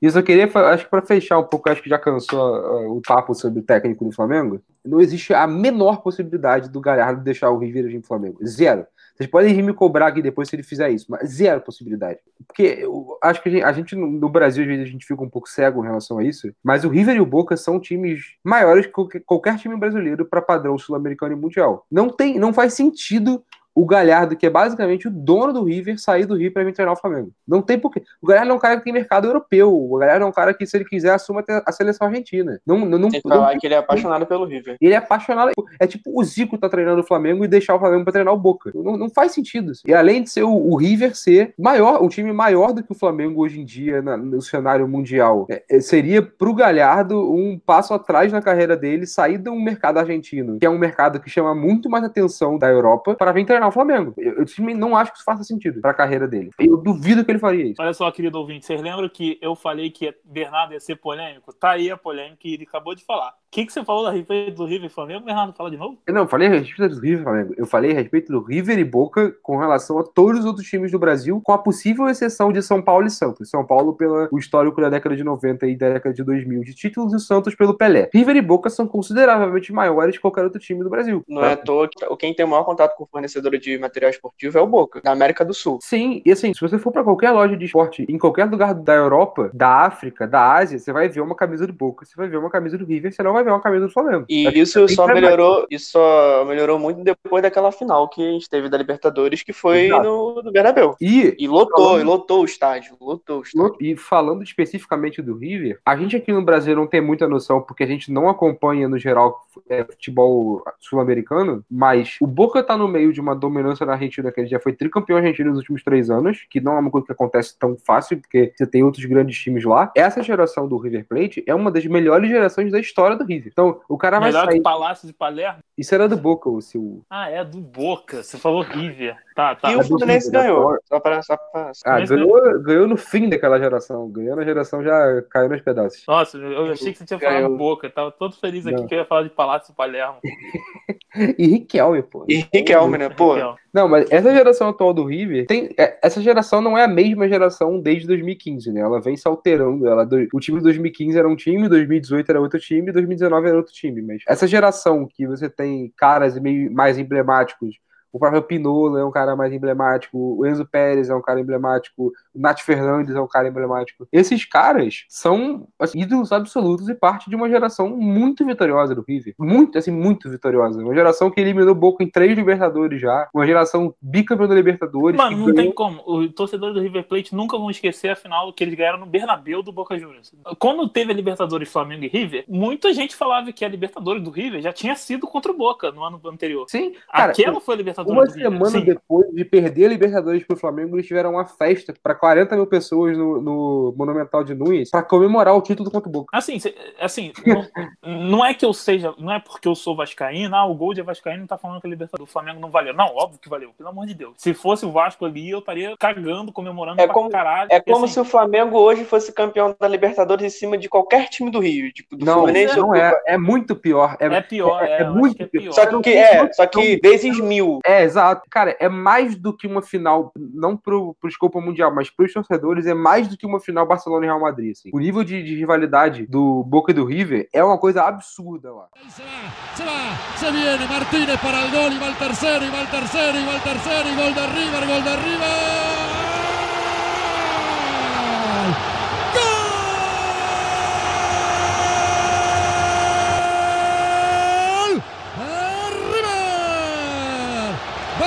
Isso eu queria, acho que para fechar um pouco, acho que já cansou uh, o papo sobre o técnico do Flamengo. Não existe a menor possibilidade do Galhardo deixar o River agir no Flamengo. Zero. Vocês podem me cobrar aqui depois se ele fizer isso, mas zero possibilidade. Porque eu acho que a gente, a gente, no Brasil, às vezes, a gente fica um pouco cego em relação a isso, mas o River e o Boca são times maiores que qualquer time brasileiro para padrão sul-americano e mundial. Não tem, não faz sentido o Galhardo, que é basicamente o dono do River, sair do River para vir treinar o Flamengo. Não tem porquê. O Galhardo é um cara que tem mercado europeu. O Galhardo é um cara que, se ele quiser, assuma a seleção argentina. Não, não, não, tem que falar que ele é apaixonado pelo River. Ele é apaixonado. É tipo o Zico tá treinando o Flamengo e deixar o Flamengo para treinar o Boca. Não, não faz sentido. E além de ser o, o, River ser maior, um time maior do que o Flamengo hoje em dia na, no cenário mundial, é, é, seria pro Galhardo um passo atrás na carreira dele, sair do mercado argentino, que é um mercado que chama muito mais atenção da Europa, para vir treinar o Flamengo. Eu, eu não acho que isso faça sentido para a carreira dele. Eu duvido que ele faria isso. Olha só, querido ouvinte, vocês lembram que eu falei que Bernardo ia ser polêmico? Tá aí a polêmica e ele acabou de falar. O que, que você falou a respeito do River e Flamengo, Bernardo? Fala de novo? Eu não, eu falei a respeito do River e Flamengo. Eu falei a respeito do River e Boca com relação a todos os outros times do Brasil, com a possível exceção de São Paulo e Santos. São Paulo pelo histórico da década de 90 e da década de 2000 de títulos e o Santos pelo Pelé. River e Boca são consideravelmente maiores que qualquer outro time do Brasil. Não tá? é à toa que quem tem o maior contato com o fornecedor de material esportivo é o Boca, da América do Sul. Sim, e assim, se você for para qualquer loja de esporte, em qualquer lugar da Europa, da África, da Ásia, você vai ver uma camisa do Boca, você vai ver uma camisa do River, você não vai ver uma camisa do Flamengo. E é, isso só melhorou, isso só melhorou muito depois daquela final que a gente teve da Libertadores, que foi no, no Bernabéu. E, e lotou, falando, e lotou o estádio, lotou o estádio. E falando especificamente do River, a gente aqui no Brasil não tem muita noção, porque a gente não acompanha, no geral, é, futebol sul-americano, mas o Boca tá no meio de uma dominância na Argentina, que ele já foi tricampeão argentino nos últimos três anos, que não é uma coisa que acontece tão fácil, porque você tem outros grandes times lá. Essa geração do River Plate é uma das melhores gerações da história do River. Então, o cara Melhor vai sair... que Palácio de Palermo? Isso era do Boca, o seu... Ah, é do Boca. Você falou River. Tá, tá. E o Fluminense ganhou. Só pra, só pra... Ah, ganhou, ganhou no fim daquela geração. Ganhou na geração já caiu nos pedaços. Nossa, eu achei que você tinha ganhou. falado Boca. tava todo feliz aqui não. que eu ia falar de Palácio Palermo. e Riquelme, pô. E Riquelme, né? Pô. Não, mas essa geração atual do River tem. É, essa geração não é a mesma geração desde 2015, né? Ela vem se alterando. Ela, o time de 2015 era um time, 2018 era outro time, 2019 era outro time. Mas essa geração que você tem caras meio mais emblemáticos o próprio Pinola é um cara mais emblemático, o Enzo Pérez é um cara emblemático, o Nath Fernandes é um cara emblemático. Esses caras são assim, ídolos absolutos e parte de uma geração muito vitoriosa do River. Muito, assim, muito vitoriosa. Uma geração que eliminou o Boca em três Libertadores já. Uma geração bicampeã da Libertadores. Mano, não ganhou... tem como. Os torcedores do River Plate nunca vão esquecer a final que eles ganharam no Bernabéu do Boca Juniors. Quando teve a Libertadores Flamengo e River, muita gente falava que a Libertadores do River já tinha sido contra o Boca no ano anterior. Sim, cara, Aquela foi a Libertadores. Uma River. semana Sim. depois de perder a Libertadores pro Flamengo, eles tiveram uma festa pra 40 mil pessoas no, no Monumental de Nunes pra comemorar o título contra o Boca. Assim, assim não, não é que eu seja, não é porque eu sou vascaíno, ah, o gol de vascaíno tá falando que a Libertadores do Flamengo não valeu. Não, óbvio que valeu, pelo amor de Deus. Se fosse o Vasco ali, eu estaria cagando, comemorando É pra como- caralho. É porque, como assim, se o Flamengo hoje fosse campeão da Libertadores em cima de qualquer time do Rio. Tipo, do Não, Fluminense. não é. É muito pior. É, é pior, é- é, é muito que é pior. pior. Só que, é, só que vezes mil. É, exato. Cara, é mais do que uma final, não pro, pro escopo mundial, mas pros torcedores, é mais do que uma final Barcelona e Real Madrid. Assim. O nível de, de rivalidade do Boca e do River é uma coisa absurda lá. Se va, se va, se viene Martínez para el gol y va el tercero, y va el tercero, y va el tercero, y gol de River, gol de River.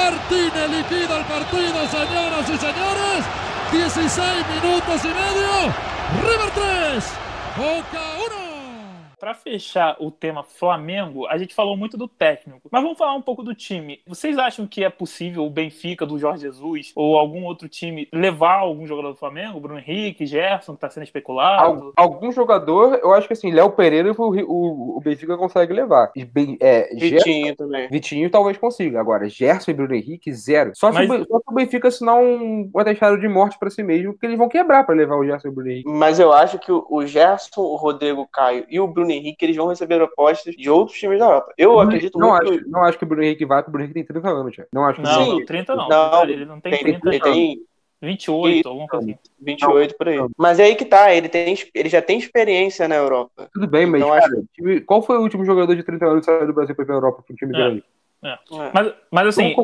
Martínez liquida el partido, señoras y señores. 16 minutos y medio. River 3, Boca 1. Pra fechar o tema Flamengo, a gente falou muito do técnico, mas vamos falar um pouco do time. Vocês acham que é possível o Benfica do Jorge Jesus ou algum outro time levar algum jogador do Flamengo? Bruno Henrique, Gerson, que tá sendo especulado? Al- algum jogador, eu acho que assim, Léo Pereira o, o, o Benfica consegue levar. E bem, é, Gerson- Vitinho também. Vitinho talvez consiga. Agora, Gerson e Bruno Henrique, zero. Só se, Mas- o, Ben- só se o Benfica assinar um atestado de morte pra si mesmo, porque eles vão quebrar pra levar o Gerson e o Bruno Henrique. Mas eu acho que o o Gerson, o Rodrigo Caio e o Bruno Henrique eles vão receber propostas de outros times da Europa. Eu acredito não muito. acho, não acho que o Bruno Henrique vai, porque o Bruno Henrique tem 30 anos já. Não acho que Não. Henrique- 30 não. Não, ele não tem, Tem, 30, ele tem 28, alguma coisa assim. 28 por aí. Não. Mas é aí que tá, ele, tem, ele já tem experiência na Europa. Tudo bem, mas Então, cara, time- qual foi o último jogador de 30 anos que saiu do Brasil pra ir pra Europa pra um time É. grande? É. Mas, mas assim,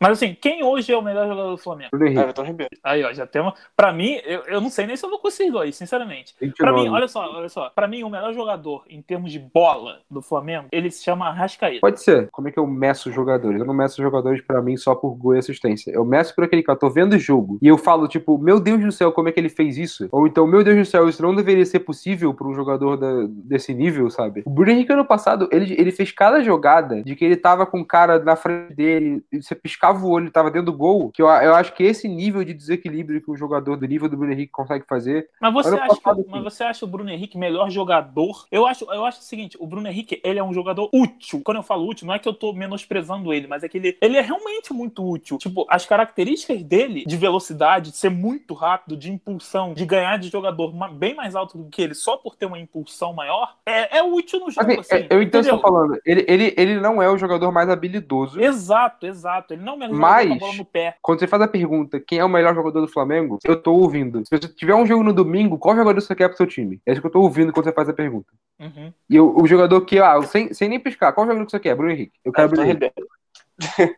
mas assim, quem hoje é o melhor jogador do Flamengo? Bruno Henrique. Everton Ribeiro. Aí, ó, já temos. Pra mim, eu, eu não sei nem se eu vou com esses dois, sinceramente. Pra 29. mim, olha só, olha só. Pra mim, o melhor jogador em termos de bola do Flamengo, ele se chama Arrascaeta. Pode ser. Como é que eu meço os jogadores? Eu não meço os jogadores pra mim só por gol e assistência. Eu meço por aquele cara, eu tô vendo o jogo e eu falo, tipo, meu Deus do céu, como é que ele fez isso? Ou então, meu Deus do céu, isso não deveria ser possível pra um jogador da- desse nível, sabe? O Bruno Henrique, ano passado, ele, ele fez cada jogada de que ele tava com o cara na frente dele, você piscava o olho, ele tava dentro do gol, que eu, eu acho que esse nível de desequilíbrio que um jogador do nível do Bruno Henrique consegue fazer, Mas você, acha passado, mas você acha o Bruno Henrique melhor jogador? Eu acho, eu acho o seguinte, o Bruno Henrique, ele é um jogador útil. Quando eu falo útil, não é que eu tô menosprezando ele, mas é que ele, ele é realmente muito útil. Tipo, as características dele de velocidade, de ser muito rápido, de impulsão, de ganhar de jogador bem mais alto do que ele, só por ter uma impulsão maior, é, é útil no jogo, Assim, assim. eu entendo o que você tá falando. Ele, ele, ele não é o jogador mais habilidoso. Exato, exato. Ele não é o melhor Mas- jogador com a bola no pé. Quando você faz a pergunta quem é o melhor jogador do Flamengo, eu tô ouvindo. Se você tiver um jogo no domingo, qual jogador você quer pro seu time? É isso que eu tô ouvindo quando você faz a pergunta. Uhum. E o, o jogador que, ah, sem, sem nem piscar, qual jogador que você quer? Bruno Henrique. Eu quero Everton Bruno Henrique.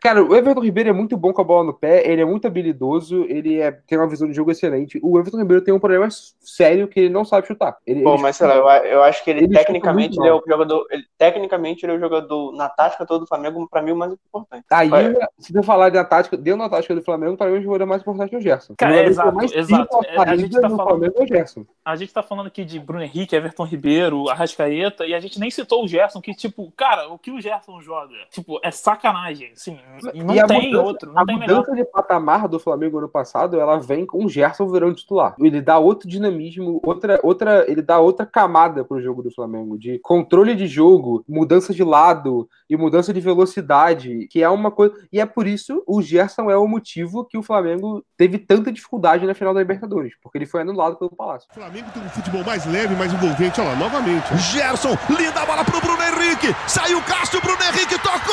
Cara, o Everton Ribeiro é muito bom com a bola no pé, ele é muito habilidoso, ele é, tem uma visão de jogo excelente. O Everton Ribeiro tem um problema sério que ele não sabe chutar. Ele, Pô, ele mas sei lá, eu, eu acho que ele, ele tecnicamente ele é o jogador. ele- tecnicamente ele é o jogador na tática todo do Flamengo, pra mim, o mais importante. Aí, Vai. se eu falar da tática, dentro da tática do Flamengo, para mim o jogador mais importante é o Gerson. Cara, O jogador exato, exato. É, a gente tá falando- Flamengo é o Gerson. A gente tá falando aqui de Bruno Henrique, Everton Ribeiro, Arrascaeta, e a gente nem citou o Gerson, que, tipo, cara, o que o Gerson joga? Tipo, é sacanagem, assim, não E a tem mudança- outro, a não tem melhor. mudança de patamar do Flamengo ano passado, ela vem com o Gerson virando titular. Ele dá outro dinamismo, outra, outra, ele dá outra camada pro jogo do Flamengo, de controle de jogo, mudança de lado e mudança de velocidade, que é uma coisa. E é por isso o Gerson é o motivo que o Flamengo teve tanta dificuldade na final da Libertadores, porque ele foi anulado pelo Palácio. O Flamengo tem um futebol mais leve, mais envolvente. Olha lá, novamente. Gerson, linda bola pro Bruno Henrique. Saiu o Cássio, Bruno Henrique tocou.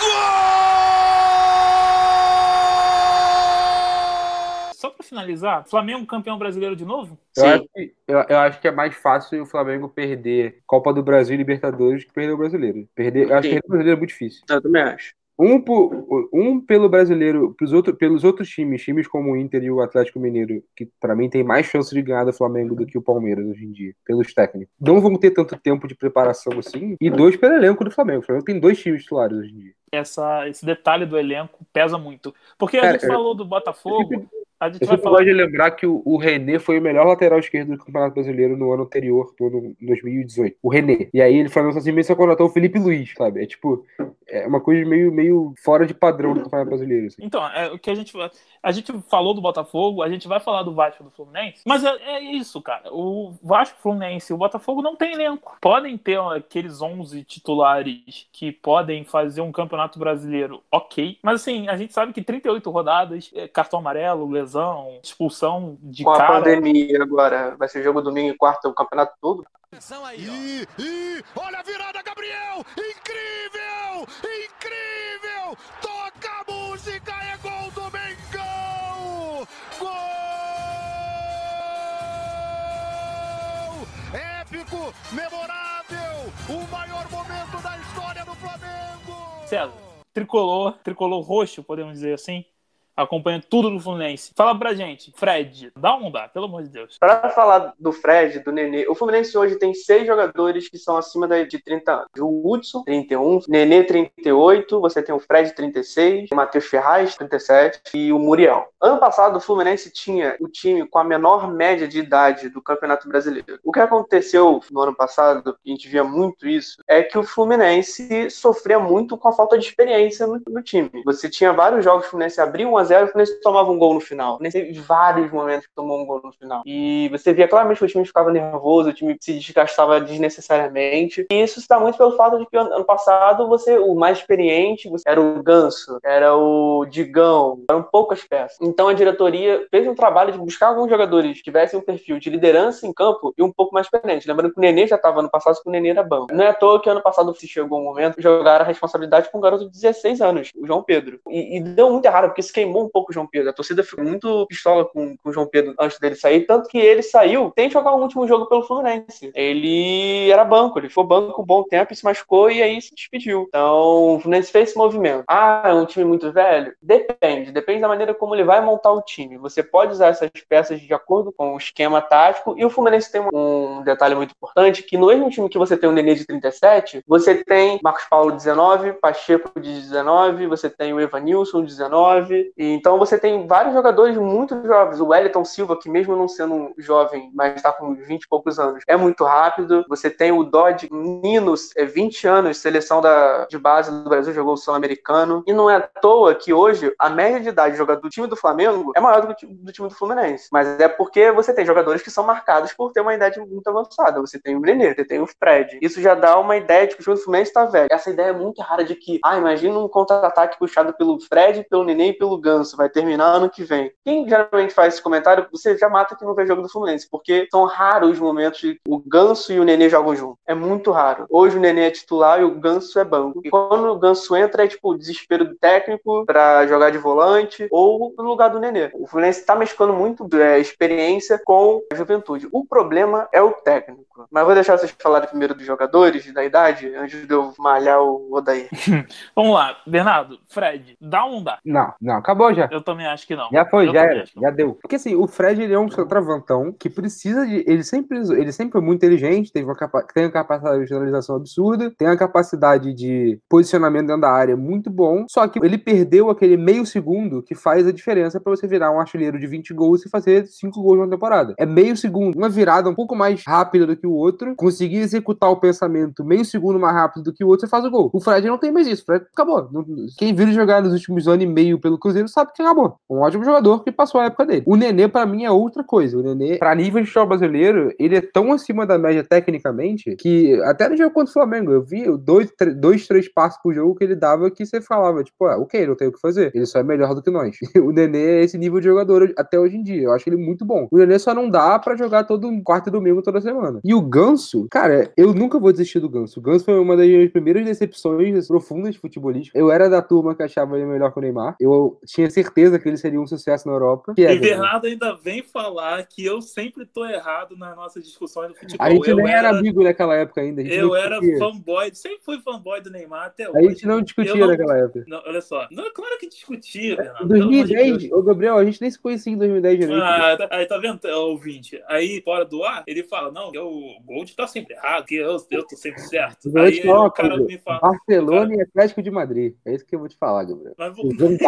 Gol! Só pra finalizar, Flamengo campeão brasileiro de novo? Eu Sim. acho, que, eu, eu acho que é mais fácil o Flamengo perder Copa do Brasil e Libertadores que perder o brasileiro. Perder, eu acho que perder o brasileiro é muito difícil. Eu também acho. Um, por- um pelo brasileiro, pros outro, pelos outros times, times como o Inter e o Atlético Mineiro, que pra mim tem mais chance de ganhar do Flamengo do que o Palmeiras hoje em dia, pelos técnicos. Não vão ter tanto tempo de preparação assim. E dois pelo elenco do Flamengo. O Flamengo tem dois times titulares hoje em dia. Essa, esse detalhe do elenco pesa muito. Porque a Cara, gente eu- falou do Botafogo, a gente Eu vai falar. de lembrar que o, o René foi o melhor lateral esquerdo do Campeonato Brasileiro no ano anterior, no ano 2018. O René. E aí ele falou assim, mesmo contratou o Felipe Luiz, sabe? É tipo, é uma coisa meio, meio fora de padrão do Campeonato Brasileiro. Assim. Então, é o que a gente a gente falou do Botafogo, a gente vai falar do Vasco do Fluminense, mas é, é isso, cara. O Vasco, Fluminense e o Botafogo não tem elenco. Podem ter aqueles 11 titulares que podem fazer um Campeonato Brasileiro ok, mas assim, a gente sabe que 38 rodadas, é, cartão amarelo, lesão, expulsão de Com a cara. pandemia agora, vai ser jogo domingo e quarta, o campeonato todo. E, e olha a virada, Gabriel! Incrível! Incrível! Toca a música, é gol do Mengão! Gol! Épico, memorável, o maior momento da história do Flamengo! César, tricolor, tricolor roxo, podemos dizer assim, acompanha tudo do Fluminense. Fala pra gente, Fred, dá ou não dá, pelo amor de Deus. Pra falar do Fred, do Nenê, o Fluminense hoje tem seis jogadores que são acima de 30 anos. O Hudson, 31, Nenê, 38, você tem o Fred, 36, o Matheus Ferraz, 37 e o Muriel. Ano passado, o Fluminense tinha o time com a menor média de idade do Campeonato Brasileiro. O que aconteceu no ano passado, a gente via muito isso, é que o Fluminense sofria muito com a falta de experiência no, no time. Você tinha vários jogos o Fluminense abria 1x0 e o Fluminense tomava um gol no final. O Fluminense teve vários momentos que tomou um gol no final. E você via claramente que o time ficava nervoso, o time se desgastava desnecessariamente. E isso se dá muito pelo fato de que ano passado você, o mais experiente, você- era o Ganso, era o Digão, eram poucas peças. Então a diretoria fez um trabalho de buscar alguns jogadores que tivessem um perfil de liderança em campo e um pouco mais experiente. Lembrando que o Nenê já estava ano passado, que o Nenê era banco. Não é à toa que ano passado se chegou um momento jogar a responsabilidade com um garoto de 16 anos, o João Pedro. E, e deu muito errado, porque isso queimou um pouco o João Pedro. A torcida ficou muito pistola com, com o João Pedro antes dele sair, tanto que ele saiu sem jogar o último jogo pelo Fluminense. Ele era banco, ele foi banco um bom tempo se machucou e aí se despediu. Então, o Fluminense fez esse movimento. Ah, é um time muito velho? Depende, depende da maneira como ele vai montar o time. Você pode usar essas peças de acordo com o esquema tático e o Fluminense tem um, um detalhe muito importante, que no mesmo time que você tem o Nenê de 37, você tem Marcos Paulo 19, Pacheco de 19, você tem o Evanilson 19, e então você tem vários jogadores muito jovens. O Wellington Silva, que mesmo não sendo um jovem, mas está com 20 e poucos anos, é muito rápido. Você tem o Dodge Ninos, é 20 anos, seleção da, de base do Brasil, jogou o Sul-Americano. E não é à toa que hoje a média de idade de jogador do time do Flamengo é maior do que do time do Fluminense. Mas é porque você tem jogadores que são marcados por ter uma idade muito avançada. Você tem o Nenê, você tem o Fred. Isso já dá uma ideia de que o time do Fluminense está velho. Essa ideia é muito rara de que, ah, imagina um contra-ataque puxado pelo Fred, pelo Nenê e pelo Ganso. Vai terminar ano que vem. Quem geralmente faz esse comentário, você já mata que não vê jogo do Fluminense, porque são raros os momentos que o Ganso e o Nenê jogam junto. É muito raro. Hoje o Nenê é titular e o Ganso é banco. E quando o Ganso entra, é tipo o desespero do técnico pra jogar de volante ou no lugar do Nenê. O Fluminense tá mesclando muito é, experiência com a juventude. O problema é o técnico. Mas vou deixar vocês falarem primeiro dos jogadores, da idade, antes de eu malhar o Odair. Vamos lá, Bernardo, Fred, dá ou não dá? Não, não, acabou já. Eu também acho que não. Já foi, Eu já era, já deu. Porque assim, o Fred ele é um centroavantão que precisa de. Ele sempre, ele sempre foi muito inteligente, teve uma capa, tem uma capacidade de finalização absurda, tem uma capacidade de posicionamento dentro da área muito bom. Só que ele perdeu aquele meio segundo que faz a diferença pra você virar um artilheiro de 20 gols e fazer 5 gols numa temporada. É meio segundo, uma virada um pouco mais rápida do que o outro, conseguir executar o pensamento meio segundo mais rápido do que o outro, você faz o gol. O Fred não tem mais isso. O Fred acabou. Quem viu ele jogar nos últimos anos e meio pelo Cruzeiro sabe que acabou. Um ótimo jogador que passou a época dele. O Nenê, pra mim, é outra coisa. O Nenê, pra nível de futebol brasileiro, ele é tão acima da média tecnicamente que até no jogo contra o Flamengo, eu vi dois, tre- dois três passos por jogo que ele dava que você falava, tipo, ah, ok, não tem o que fazer. Ele só é melhor do que nós. o Nenê é esse nível de jogador até hoje em dia. Eu acho ele muito bom. O Nenê só não dá pra jogar todo quarto e domingo toda semana. E o Ganso, cara, eu nunca vou desistir do Ganso. O Ganso foi uma das minhas primeiras decepções profundas de futebolístico. Eu era da turma que achava ele melhor que o Neymar. Eu tinha certeza que ele seria um sucesso na Europa. Que é, E Bernardo ainda vem falar que eu sempre tô errado nas nossas discussões do futebol. a gente eu nem era amigo naquela época ainda. A gente eu era fanboy, sempre fui fanboy do Neymar até A hoje. gente não discutia não- naquela época. Não, olha só. Não, claro que discutia, Em Bernardo. pelo amor de 2010, Deus. ô Gabriel, a gente nem se conhecia em 2010 direito. Ah, tá- aí tá vendo, ouvinte? Aí, fora do ar, ele fala: Não, o Gold tá sempre errado, que eu, eu tô sempre certo. Aí uma o cara me fala. Barcelona e Atlético de Madrid. É isso que eu vou te falar, Gabriel. Mas voltando,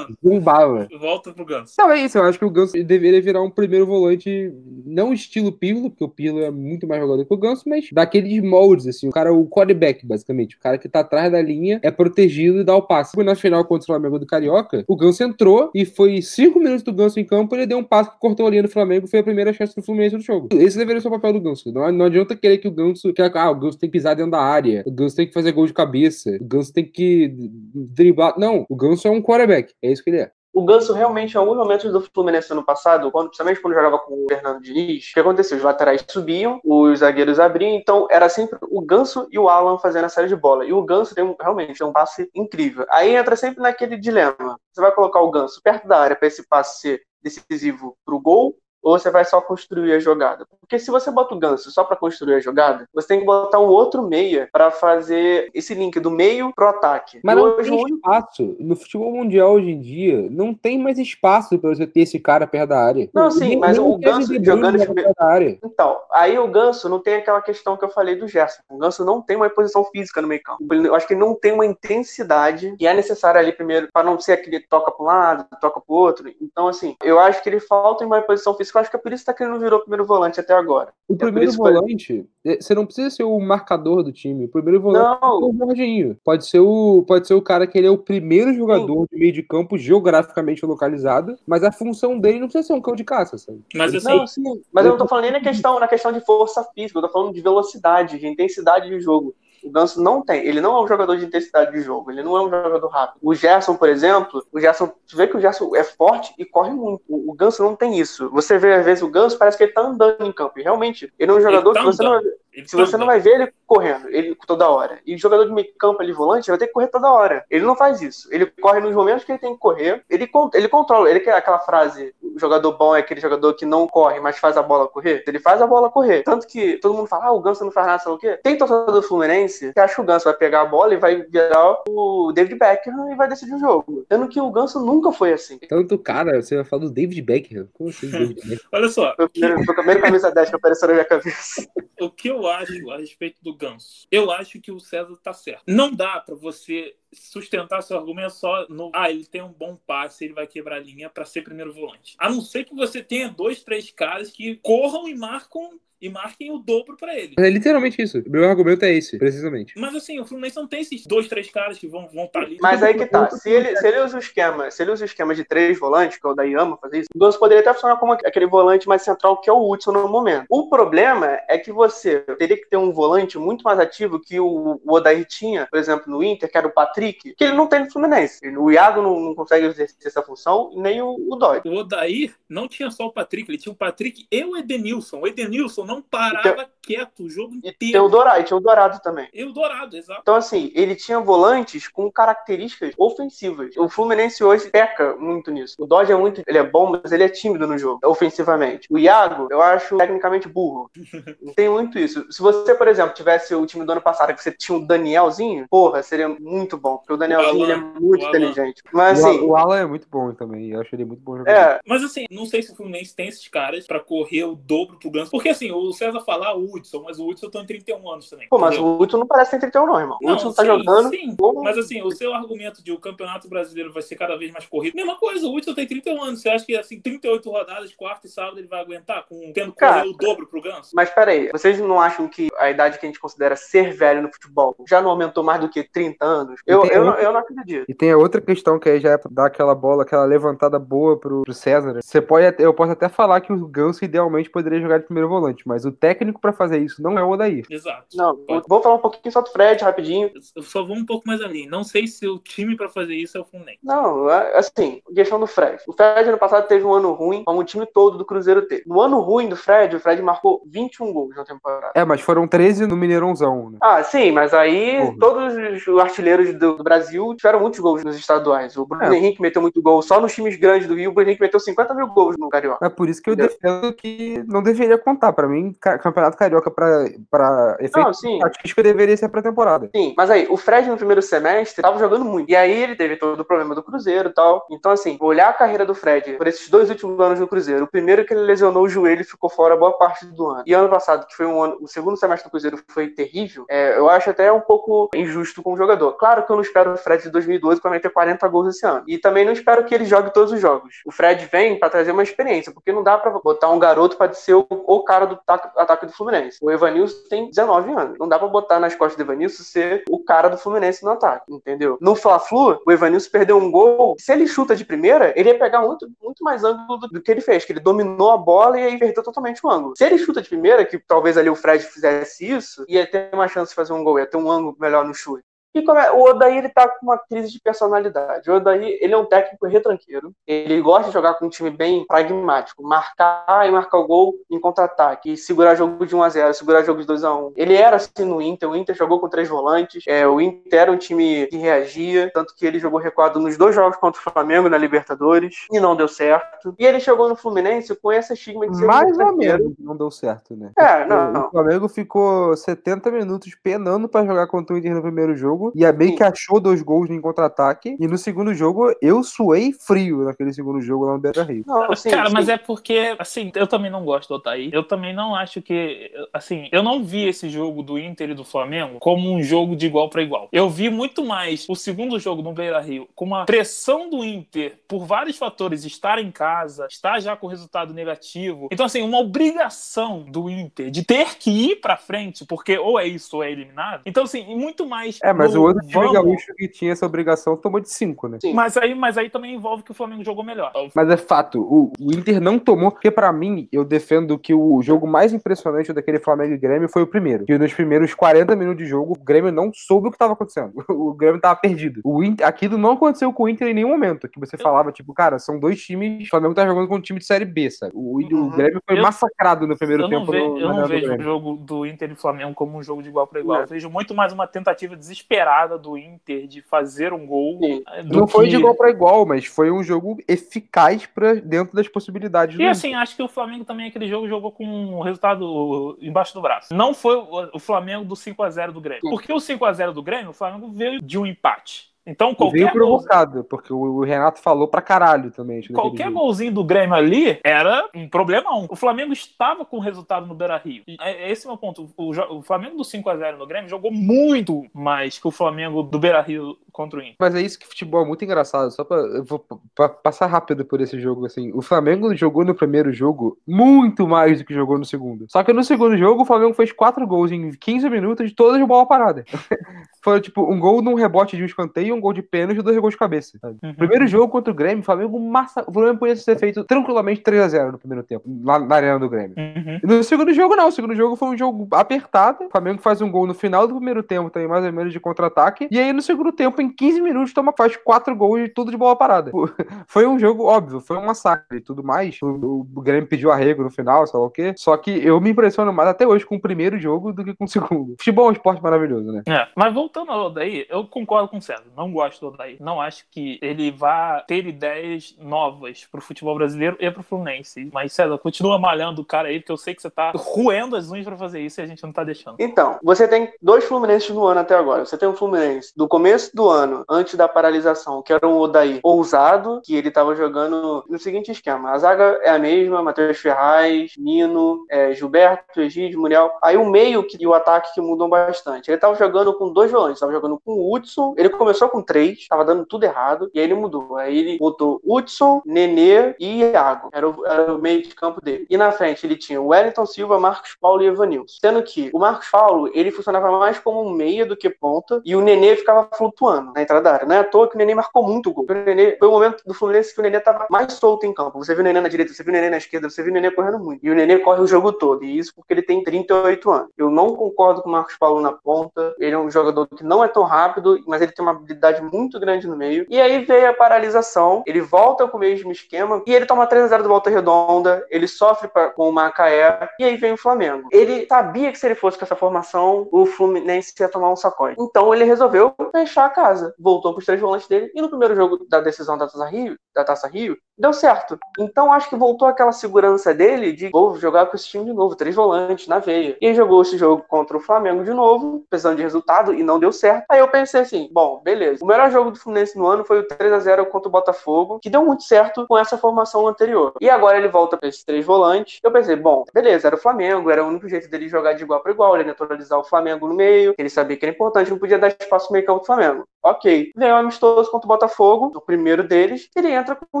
Ganso. bombava. Volta pro Ganso. Não, é isso. Eu acho que o Ganso deveria virar um primeiro volante, não estilo Pirlo, porque o Pirlo é muito mais jogador que o Ganso, mas daqueles moldes, assim. O cara, o quarterback, basicamente. O cara que tá atrás da linha é protegido e dá o passe. Na final contra o Flamengo do Carioca, o Ganso entrou e foi cinco minutos do Ganso em campo, ele deu um passe que cortou a linha do Flamengo foi a primeira chance do Fluminense no jogo. Esse deveria ser o papel do Ganso. Não, não adianta querer que o Ganso. Que, ah, o Ganso tem que pisar dentro da área. O Ganso tem que fazer gol de cabeça. O Ganso tem que driblar. Não, o Ganso é um quarterback. É isso que ele é. O Ganso realmente, em alguns momentos do Fluminense ano passado, quando, principalmente quando jogava com o Fernando Diniz, o que aconteceu? Os laterais subiam, os zagueiros abriam, então era sempre o Ganso e o Alan fazendo a série de bola. E o Ganso tem realmente tem um passe incrível. Aí entra sempre naquele dilema. Você vai colocar o Ganso perto da área para esse passe ser decisivo pro gol ou você vai só construir a jogada? Porque se você bota o Ganso só para construir a jogada, você tem que botar um outro meia para fazer esse link do meio pro ataque. Mas e não hoje, tem espaço. No futebol mundial hoje em dia, não tem mais espaço para você ter esse cara perto da área. Não, sim, mas o Ganso jogando de da área. Então, aí o Ganso não tem aquela questão que eu falei do Gerson. O Ganso não tem uma posição física no meio campo. Eu acho que ele não tem uma intensidade que é necessária ali primeiro para não ser aquele toca para um lado, toca para o outro. Então, assim, eu acho que ele falta em uma posição física isso que eu acho que é por isso que tá querendo virar o primeiro volante até agora. O é primeiro volante, que... você não precisa ser o marcador do time. O primeiro volante não. é o Jorginho. Pode ser o, pode ser o cara que ele é o primeiro jogador Sim. de meio de campo geograficamente localizado, mas a função dele não precisa ser um cão de caça, sabe? Mas assim, não, sim. Mas eu não tô falando nem na questão, na questão de força física, eu tô falando de velocidade, de intensidade de jogo. O Ganso não tem. Ele não é um jogador de intensidade de jogo. Ele não é um jogador rápido. O Gerson, por exemplo, o Gerson, você vê que o Gerson é forte e corre muito. O, Ganso não tem isso. Você vê, às vezes, o Ganso parece que ele tá andando em campo. E realmente, ele é um jogador tá que você não, ele se você não vai ver ele correndo, ele toda hora. E o jogador de meio campo ali, volante, vai ter que correr toda hora. Ele não faz isso. Ele corre nos momentos que ele tem que correr. Ele, ele controla. Ele quer aquela frase: o jogador bom é aquele jogador que não corre, mas faz a bola correr. Ele faz a bola correr. Tanto que todo mundo fala: ah, o Ganso não faz nada, sei lá o quê. Tem torcedor do Fluminense que acha que o Ganso vai pegar a bola e vai virar o David Beckham e vai decidir o jogo. Sendo que o Ganso nunca foi assim. Tanto, cara, você vai falar do David Beckham? Como assim, David Beckham? Olha só. Foi o primeiro, foi a primeira camisa 10 que apareceu na minha cabeça. O que eu acho a respeito do Ganso? Eu acho que o César tá certo. Não dá para você sustentar seu argumento só no ah, ele tem um bom passe, ele vai quebrar a linha para ser primeiro volante. A não ser que você tenha dois, três caras que corram e marcam e marquem o dobro para ele. É literalmente isso. Meu argumento é esse, precisamente. Mas assim, o Fluminense não tem esses dois, três caras que vão, vão estar tá ali. Mas aí que tá. Se ele, se ele usa o esquema, se ele usa o esquema de três volantes, que é o da ama fazer isso, o Ganso poderia até funcionar como aquele volante mais central que é o Hudson no momento. O problema é que você teria que ter um volante muito mais ativo que o, o Odair tinha, por exemplo, no Inter, que era o Patrick, que ele não tem no Fluminense. O Iago não, não consegue exercer essa função, nem o, o Dói. O Odair não tinha só o Patrick, ele tinha o Patrick e o Edenilson. O Edenilson não parava quieto o jogo inteiro. E tem o Dourado, tinha o Dourado também. E o Dourado, exato. Então, assim, ele tinha volantes com características ofensivas. O Fluminense hoje peca muito nisso. O Dodge é muito. Ele é bom, mas ele é tímido no jogo, ofensivamente. O Iago, eu acho tecnicamente burro. tem muito isso. Se você, por exemplo, tivesse o time do ano passado, que você tinha o Danielzinho, porra, seria muito bom. Porque o Danielzinho o Alan, é muito inteligente. Mas assim. O Alan é muito bom também. Eu acho ele muito bom jogador. É. Mas assim, não sei se o Fluminense tem esses caras pra correr o dobro pro Ganso. Porque assim, o César falar, o Hudson, mas o Hudson tem 31 anos também. Pô, mas entendeu? o Hudson não parece ter 31 não, irmão. O Hudson tá jogando... Sim, mas assim, o seu argumento de o campeonato brasileiro vai ser cada vez mais corrido, mesma coisa, o Hudson tem 31 anos. Você acha que assim, 38 rodadas, quarta e sábado, ele vai aguentar, com, tendo que correr o dobro pro Ganso? Mas peraí, vocês não acham que a idade que a gente considera ser velho no futebol já não aumentou mais do que 30 anos? Eu, eu, outra... eu não acredito. E tem a outra questão que aí já é dar aquela bola, aquela levantada boa pro, pro César. Você pode, eu posso até falar que o Ganso idealmente poderia jogar de primeiro volante, mas o técnico para fazer isso não é o Odair. Exato. Não, Pode. vou falar um pouquinho só do Fred, rapidinho. Eu só vou um pouco mais além. Não sei se o time para fazer isso é o Fluminense. Não, é, assim, questão do Fred. O Fred ano passado teve um ano ruim, como o time todo do Cruzeiro teve. No ano ruim do Fred, o Fred marcou 21 gols na temporada. É, mas foram 13 no Mineirãozão, né? Ah, sim, mas aí Porra. todos os artilheiros do, do, Brasil tiveram muitos gols nos estaduais. O Bruno é. Henrique meteu muito gol só nos times grandes do Rio. O Bruno Henrique meteu 50 mil gols no Carioca. É por isso que eu defendo que não deveria contar. Para mim, mim, ca- Campeonato Carioca pra, pra Não, efeito sim. estatístico deveria ser pra temporada. Sim, mas aí, o Fred no primeiro semestre tava jogando muito. E aí ele teve todo o problema do Cruzeiro e tal. Então, assim, olhar a carreira do Fred por esses dois últimos anos no Cruzeiro. O primeiro que ele lesionou o joelho e ficou fora boa parte do ano. E ano passado, que foi um ano, o segundo semestre do Cruzeiro foi terrível, é, eu acho até um pouco injusto com o jogador. Claro que eu não espero o Fred de 2012 para meter 40 gols esse ano. E também não espero que ele jogue todos os jogos. O Fred vem para trazer uma experiência, porque não dá para botar um garoto para ser o, o cara do ataque, do Fluminense. O Evanilson tem 19 anos. Não dá para botar nas costas do Evanilson ser o cara do Fluminense no ataque, entendeu? No Fla-Flu, o Evanilson perdeu um gol. Se ele chuta de primeira, ele ia pegar muito, muito mais ângulo do, do que ele fez, que ele dominou a bola e aí perdeu totalmente o ângulo. Se ele chuta de primeira, que talvez ali o Fred fizesse isso, ia ter uma chance de fazer um gol, ia ter um ângulo melhor no chute. E o Odaí ele tá com uma crise de personalidade. O Odaí ele é um técnico retranqueiro. Ele gosta de jogar com um time bem pragmático, marcar e marcar o gol em contra-ataque, segurar jogo de 1 a 0, segurar jogo de 2 a 1. Ele era assim no Inter. O Inter jogou com três volantes. É, o Inter era um time que reagia, tanto que ele jogou recuado nos dois jogos contra o Flamengo na Libertadores e não deu certo. E ele chegou no Fluminense com esse estigma de ser Mais ou menos não deu certo, né? É, não, O não. Flamengo ficou 70 minutos penando pra jogar contra o Inter no primeiro jogo. E a bem Sim. que achou dois gols em contra-ataque. E no segundo jogo, eu suei frio naquele segundo jogo lá no Beira Rio. Não, assim, Cara, mas é porque, assim, eu também não gosto do Otaí. Eu também não acho que. Assim, eu não vi esse jogo do Inter e do Flamengo como um jogo de igual para igual. Eu vi muito mais o segundo jogo no Beira Rio com uma pressão do Inter por vários fatores, estar em casa, estar já com resultado negativo. Então, assim, uma obrigação do Inter de ter que ir pra frente, porque ou é isso ou é eliminado. Então, assim, e muito mais. É, mas no o outro time vamos- gaúcho que tinha essa obrigação tomou de 5, né? Sim. Mas aí, mas aí também envolve que o Flamengo jogou melhor. Mas é fato, o, o Inter não tomou, porque pra mim, eu defendo que o jogo mais impressionante daquele Flamengo e Grêmio foi o primeiro. Que nos primeiros 40 minutos de jogo, o Grêmio não soube o que tava acontecendo. O Grêmio tava perdido. O Inter, aquilo não aconteceu com o Inter em nenhum momento. Que você falava, tipo, cara, são dois times. O Flamengo tá jogando com um time de Série B, sabe? O, o Uhum. Grêmio foi Eu- massacrado no primeiro Eu não, tempo. ve- no- eu não vejo o jogo do Inter e Flamengo como um jogo de igual para igual. Não. Eu vejo muito mais uma tentativa desesperada do Inter de fazer um gol. Do Não foi que- de igual pra igual, mas foi um jogo eficaz pra, dentro das possibilidades E Inter. assim, acho que o Flamengo também, aquele jogo, jogou com o resultado embaixo do braço. Não foi o Flamengo do 5x0 do Grêmio. Porque o 5x0 do Grêmio, o Flamengo veio de um empate. Então, E qualquer veio gol- provocado, porque o Renato falou pra caralho também. Qualquer golzinho do Grêmio ali era um problemão. O Flamengo estava com resultado no Beira Rio. E é- Esse é o meu ponto. O, Flamengo do 5x0 no Grêmio jogou muito mais que o Flamengo do Beira Rio contra o Inter. Mas é isso que futebol é muito engraçado. Só pra, eu vou pra passar rápido por esse jogo, assim. O Flamengo jogou no primeiro jogo muito mais do que jogou no segundo. Só que no segundo jogo, o Flamengo fez quatro gols em 15 minutos, todas de bola parada. Foi tipo um gol num rebote de um escanteio, um gol de pênalti e dois gols de cabeça. Uhum. Primeiro jogo contra o Grêmio, o Flamengo massa. O Flamengo podia ser feito tranquilamente 3x0 no primeiro tempo, lá na arena do Grêmio. Uhum. No segundo jogo, não. O segundo jogo foi um jogo apertado. O Flamengo faz um gol no final do primeiro tempo, também mais ou menos de contra-ataque. E aí, no segundo tempo, em 15 minutos, toma, faz quatro gols e tudo de bola parada. Foi um jogo óbvio, foi um massacre e tudo mais. O, o Grêmio pediu arrego no final, sei lá o quê. Só que eu me impressiono mais até hoje com o primeiro jogo do que com o segundo. Futebol é um esporte maravilhoso, né? É, mas voltando ao Odaí, eu concordo com o César. Não gosto do Odaí. Não acho que ele vá ter ideias novas pro futebol brasileiro e pro Fluminense. Mas, César, continua malhando o cara aí, porque eu sei que você tá roendo as unhas pra fazer isso e a gente não tá deixando. Então, você tem dois Fluminenses no ano até agora. Você tem um Fluminense do começo do ano, antes da paralisação, que era um Odaí ousado, que ele tava jogando no seguinte esquema. A zaga é a mesma, Matheus Ferraz, Nino, é, Gilberto, Egídio, Muriel. Aí o meio que- e o ataque que mudam bastante. Ele tava jogando com dois volantes, tava jogando com o Hudson, ele começou com três, tava dando tudo errado, e aí ele mudou. Aí ele botou Hudson, Nenê e Iago. Era o, era o meio de campo dele. E na frente ele tinha Wellington Silva, Marcos Paulo e Evanilson. Sendo que o Marcos Paulo, ele funcionava mais como um meia do que ponta, e o Nenê ficava flutuando na entrada da área. Não é à toa que o Nenê marcou muito gol. O Nenê, foi o momento do Fluminense que o Nenê tava mais solto em campo. Você viu o Nenê na direita, você viu o Nenê na esquerda, você viu o Nenê correndo muito. E o Nenê corre o jogo todo, e isso porque ele tem 38 anos. Eu não concordo com o Marcos Paulo na ponta, ele é um jogador que não é tão rápido, mas ele tem uma habilidade muito grande no meio. E aí veio a paralisação, ele volta com o mesmo esquema, e ele toma 3x0 do Volta Redonda, ele sofre pra- com o Macaé, e aí vem o Flamengo. Ele sabia que se ele fosse com essa formação, o Fluminense ia tomar um sacode. Então ele resolveu fechar a casa. Voltou pros três volantes dele, e no primeiro jogo da decisão da Taça Rio, da Taça Rio, deu certo. Então acho que voltou aquela segurança dele de vou jogar com esse time de novo, três volantes na veia. E jogou esse jogo contra o Flamengo de novo, precisando de resultado e não deu certo. Aí eu pensei assim, bom, beleza. O melhor jogo do Fluminense no ano foi o 3 a 0 contra o Botafogo, que deu muito certo com essa formação anterior. E agora ele volta para esses três volantes. Eu pensei, bom, beleza, era o Flamengo, era o único jeito dele jogar de igual para igual, ele neutralizar o Flamengo no meio, ele sabia que era importante, não podia dar espaço meio campo do Flamengo. Ok. Vem o amistoso contra o Botafogo, o primeiro deles, ele entra com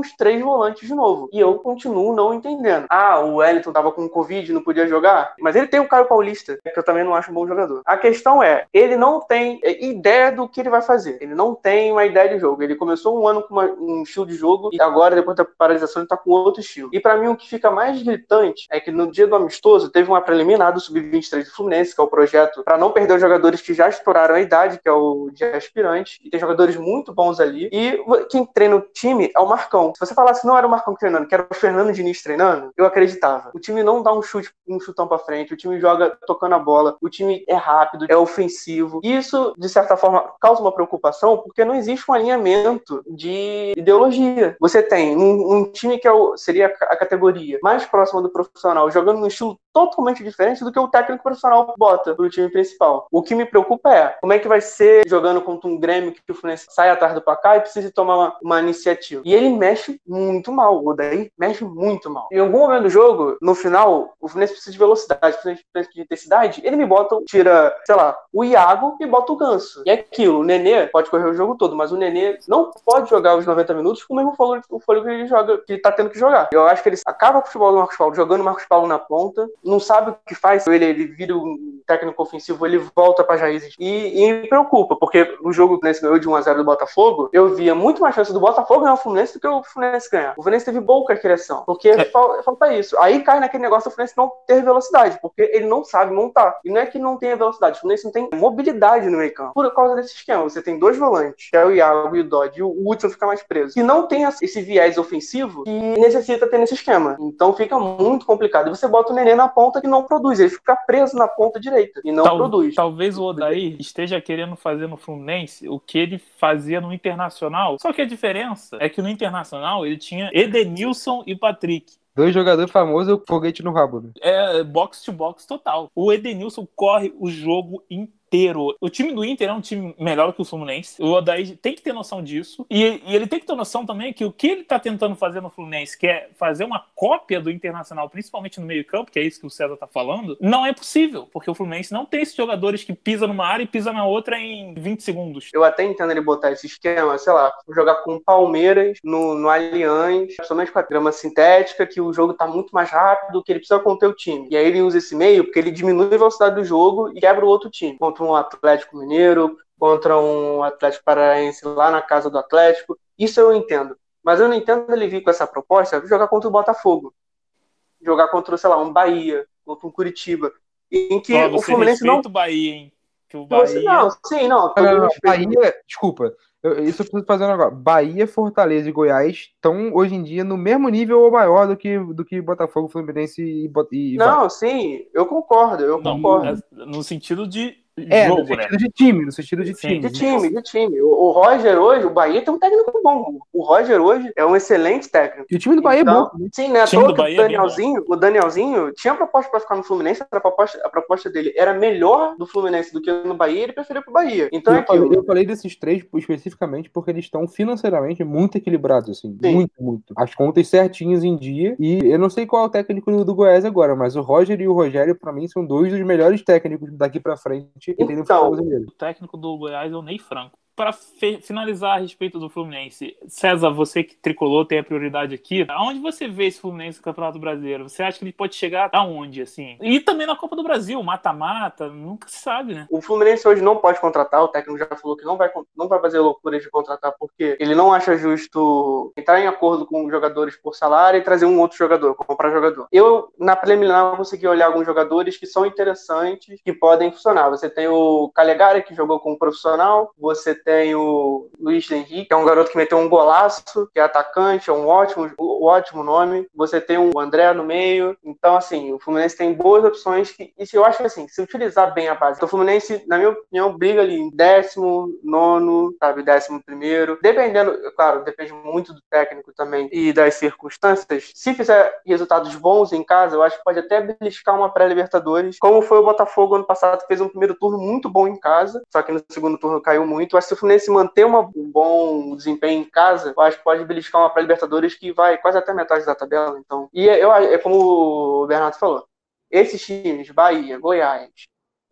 os três volantes de novo. E eu continuo não entendendo. Ah, o Wellington tava com Covid, não podia jogar. Mas ele tem o Caio Paulista, que eu também não acho um bom jogador. A questão é, ele não tem é, ideia do que ele vai fazer. Ele não tem uma ideia de jogo. Ele começou um ano com uma, um estilo de jogo e agora, depois da paralisação, ele tá com outro estilo. E para mim, o que fica mais gritante é que no dia do amistoso, teve uma preliminar do Sub-23 do Fluminense, que é o projeto para não perder os jogadores que já estouraram a idade, que é o de aspirante. E tem jogadores muito bons ali. E quem treina o time é o Marcão. Se você falasse não era o Marcão treinando, que era o Fernando Diniz treinando, eu acreditava. O time não dá um chute, um chutão para frente, o time joga tocando a bola, o time é rápido, é ofensivo. E isso, de certa forma, causa uma preocupação, porque não existe um alinhamento de ideologia. Você tem um, um time que é o, seria a categoria mais próxima do profissional, jogando num estilo totalmente diferente do que o técnico profissional bota pro time principal. O que me preocupa é como é que vai ser jogando contra um Grêmio que o Fluminense sai atrás do placar e precisa tomar uma, uma iniciativa. E ele mexe muito mal, o daí mexe muito mal. Em algum momento do jogo, no final, o Fluminense precisa de velocidade, precisa de intensidade, ele me bota, tira, sei lá, o Iago e bota o Ganso. E é aquilo, o Nenê pode correr o jogo todo, mas o Nenê não pode jogar os 90 minutos com o mesmo fôlego, o fôlego que ele joga, que ele tá tendo que jogar. Eu acho que ele acaba com o futebol do Marcos Paulo, jogando o Marcos Paulo na ponta, não sabe o que faz, ele, ele vira um técnico ofensivo, ele volta para raízes. E, e, me preocupa, porque o jogo que o Fluminense ganhou de 1x0 do Botafogo, eu via muito mais chance do Botafogo ganhar o Fluminense do que o Fluminense ganhar. O Fluminense teve pouca criação, porque é. falta isso. Aí cai naquele negócio do Fluminense não ter velocidade, porque ele não sabe montar. E não é que não tenha velocidade, o Fluminense não tem mobilidade no meio campo. Por causa desse esquema, você tem dois volantes, que é o Iago e o Dodge, e o Hudson fica mais preso. E não tem esse viés ofensivo que necessita ter nesse esquema. Então fica muito complicado. E você bota o Nenê na ponta que não produz, ele fica preso na ponta direita e não Tal, produz. Talvez o Odair esteja querendo fazer no Fluminense o que ele fazia no Internacional. Só que a diferença é que no Internacional ele tinha Edenilson e Patrick. Dois jogadores famosos, foguete no rabo. Né? É box to box total. O Edenilson corre o jogo inteiro inteiro. O time do Inter é um time melhor que o Fluminense. O Odair tem que ter noção disso. E, e, ele tem que ter noção também que o que ele tá tentando fazer no Fluminense, que é fazer uma cópia do Internacional, principalmente no meio-campo, que é isso que o César tá falando, não é possível, porque o Fluminense não tem esses jogadores que pisam numa área e pisam na outra em 20 segundos. Eu até entendo ele botar esse esquema, sei lá, jogar com o Palmeiras no, no Allianz, somente com a grama sintética, que o jogo tá muito mais rápido, que ele precisa conter o time. E aí ele usa esse meio porque ele diminui a velocidade do jogo e quebra o outro time. Contra contra um Atlético Mineiro, contra um Atlético Paraense lá na casa do Atlético. Isso eu entendo. Mas eu não entendo ele vir com essa proposta de jogar contra o Botafogo. Jogar contra, sei lá, um Bahia, contra um Curitiba. Em que o Fluminense não. o Bahia, hein? Que o Bahia... Não, sim, não. não, não Bahia, desculpa. Eu, isso eu preciso fazer um negócio. Bahia, Fortaleza e Goiás estão hoje em dia no mesmo nível ou maior do que, do que Botafogo, Fluminense e, e Não, sim, eu concordo, eu não, concordo. No sentido de é, jogo, no sentido né? de time, no sentido de time. De time, de time. O, Roger hoje, o Bahia tem um técnico bom. O Roger hoje é um excelente técnico. E o time do Bahia então, é bom. Sim, né? O, o é Danielzinho, é o Danielzinho tinha proposta para ficar no Fluminense, a proposta, a proposta dele era melhor do Fluminense do que no Bahia, ele preferiu pro Bahia. Então eu, é falei, eu falei desses três especificamente porque eles estão financeiramente muito equilibrados, assim. Sim. Muito, muito. As contas certinhas em dia. E eu não sei qual é o técnico do, do Goiás agora, mas o Roger e o Rogério, para mim, são dois dos melhores técnicos daqui para frente. Então, o técnico do Goiás é o Ney Franco para finalizar a respeito do Fluminense, César, você que tricolou tem a prioridade aqui. Aonde você vê esse Fluminense no Campeonato Brasileiro? Você acha que ele pode chegar aonde, assim? E também na Copa do Brasil, mata-mata, nunca se sabe, né? O Fluminense hoje não pode contratar, o técnico já falou que não vai, não vai fazer loucura de contratar porque ele não acha justo entrar em acordo com jogadores por salário e trazer um outro jogador, comprar jogador. Eu, na preliminar, consegui olhar alguns jogadores que são interessantes, que podem funcionar. Você tem o Calegari, que jogou como profissional, você tem tem o Luiz Henrique, que é um garoto que meteu um golaço, que é atacante, é um ótimo, um ótimo nome. Você tem o André no meio. Então, assim, o Fluminense tem boas opções. Que, e se eu acho que, assim, se utilizar bem a base. Então, o Fluminense, na minha opinião, briga ali em décimo, nono, sabe, décimo primeiro. Dependendo, claro, depende muito do técnico também e das circunstâncias. Se fizer resultados bons em casa, eu acho que pode até beliscar uma pré-Libertadores, como foi o Botafogo ano passado, que fez um primeiro turno muito bom em casa, só que no segundo turno caiu muito. Fluminense manter uma, um bom desempenho em casa, eu acho que pode beliscar uma pré-Libertadores que vai quase até metade da tabela. Então, e eu, é como o Bernardo falou, esses times, Bahia, Goiás,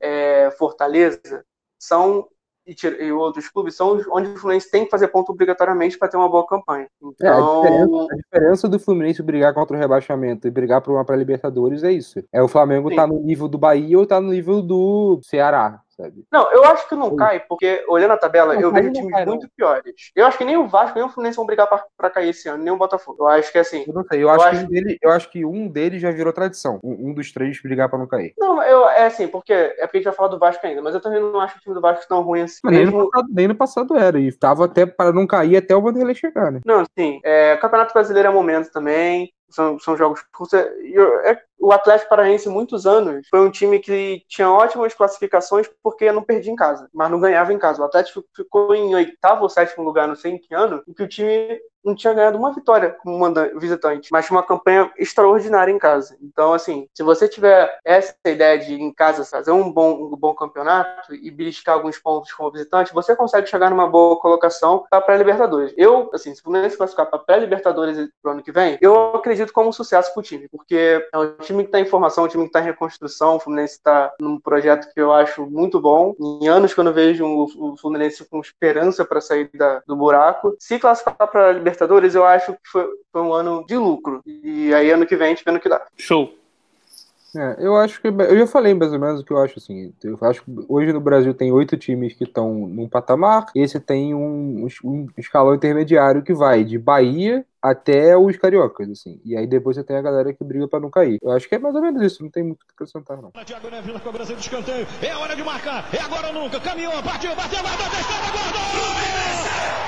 é, Fortaleza, são e, outros clubes são onde o Fluminense tem que fazer ponto obrigatoriamente para ter uma boa campanha. Então... É, a, então, diferença, a, diferença, do Fluminense brigar contra o rebaixamento e brigar por uma pré-Libertadores é isso. É o Flamengo Sim. tá no nível do Bahia ou tá no nível do Ceará sabe? Não, eu acho que não cai, porque olhando a tabela, não, eu vejo times cai, muito piores. Eu acho que nem o Vasco, nem o Fluminense vão brigar pra, pra cair esse ano, nem o Botafogo. Eu acho que assim. Eu não sei, eu, eu acho, acho... Que um dele, eu acho que um deles já virou tradição. Um, um, dos três brigar pra não cair. Não, eu, é assim, porque é porque a gente vai falar do Vasco ainda, mas eu também não acho o time do Vasco tão ruim assim. Mas mesmo... nem, no passado, nem no passado era, e tava até para não cair até o Vanderlei chegar, né? Não, sim. É, Campeonato Brasileiro é momento também. São, são jogos curtos. É, o Atlético Paranaense, muitos anos, foi um time que tinha ótimas classificações porque não perdia em casa, mas não ganhava em casa. O Atlético ficou em oitavo ou sétimo lugar, não sei em que ano, e que o time não tinha ganhado uma vitória como visitante, mas tinha uma campanha extraordinária em casa. Então, assim, se você tiver essa ideia de em casa fazer um bom, um bom campeonato e beliscar alguns pontos como visitante, você consegue chegar numa boa colocação para pré-Libertadores. Eu, assim, se o Fluminense classificar para pré-Libertadores pro ano que vem, eu acredito como um sucesso pro time, porque é um time que está em formação, um time que está em reconstrução, o Fluminense está num projeto que eu acho muito bom. Em anos que eu não vejo o Fluminense com esperança para sair da, do buraco. Se classificar para Libertadores, eu acho que foi, foi um ano de lucro. E aí ano que vem a gente vê no que dá. Show. É, eu acho que. Eu já falei mais ou menos o que eu acho assim. Eu acho que hoje no Brasil tem oito times que estão num patamar. Esse tem um, um, escalão intermediário que vai de Bahia até os cariocas, assim. E aí depois você tem a galera que briga para não cair. Eu acho que é mais ou menos isso, não tem muito o que acrescentar, não. Thiago Neves na cobrança de escanteio. É hora de marcar. É agora ou nunca. Caminhou, partiu, bateu, bateu, bateu, guardou!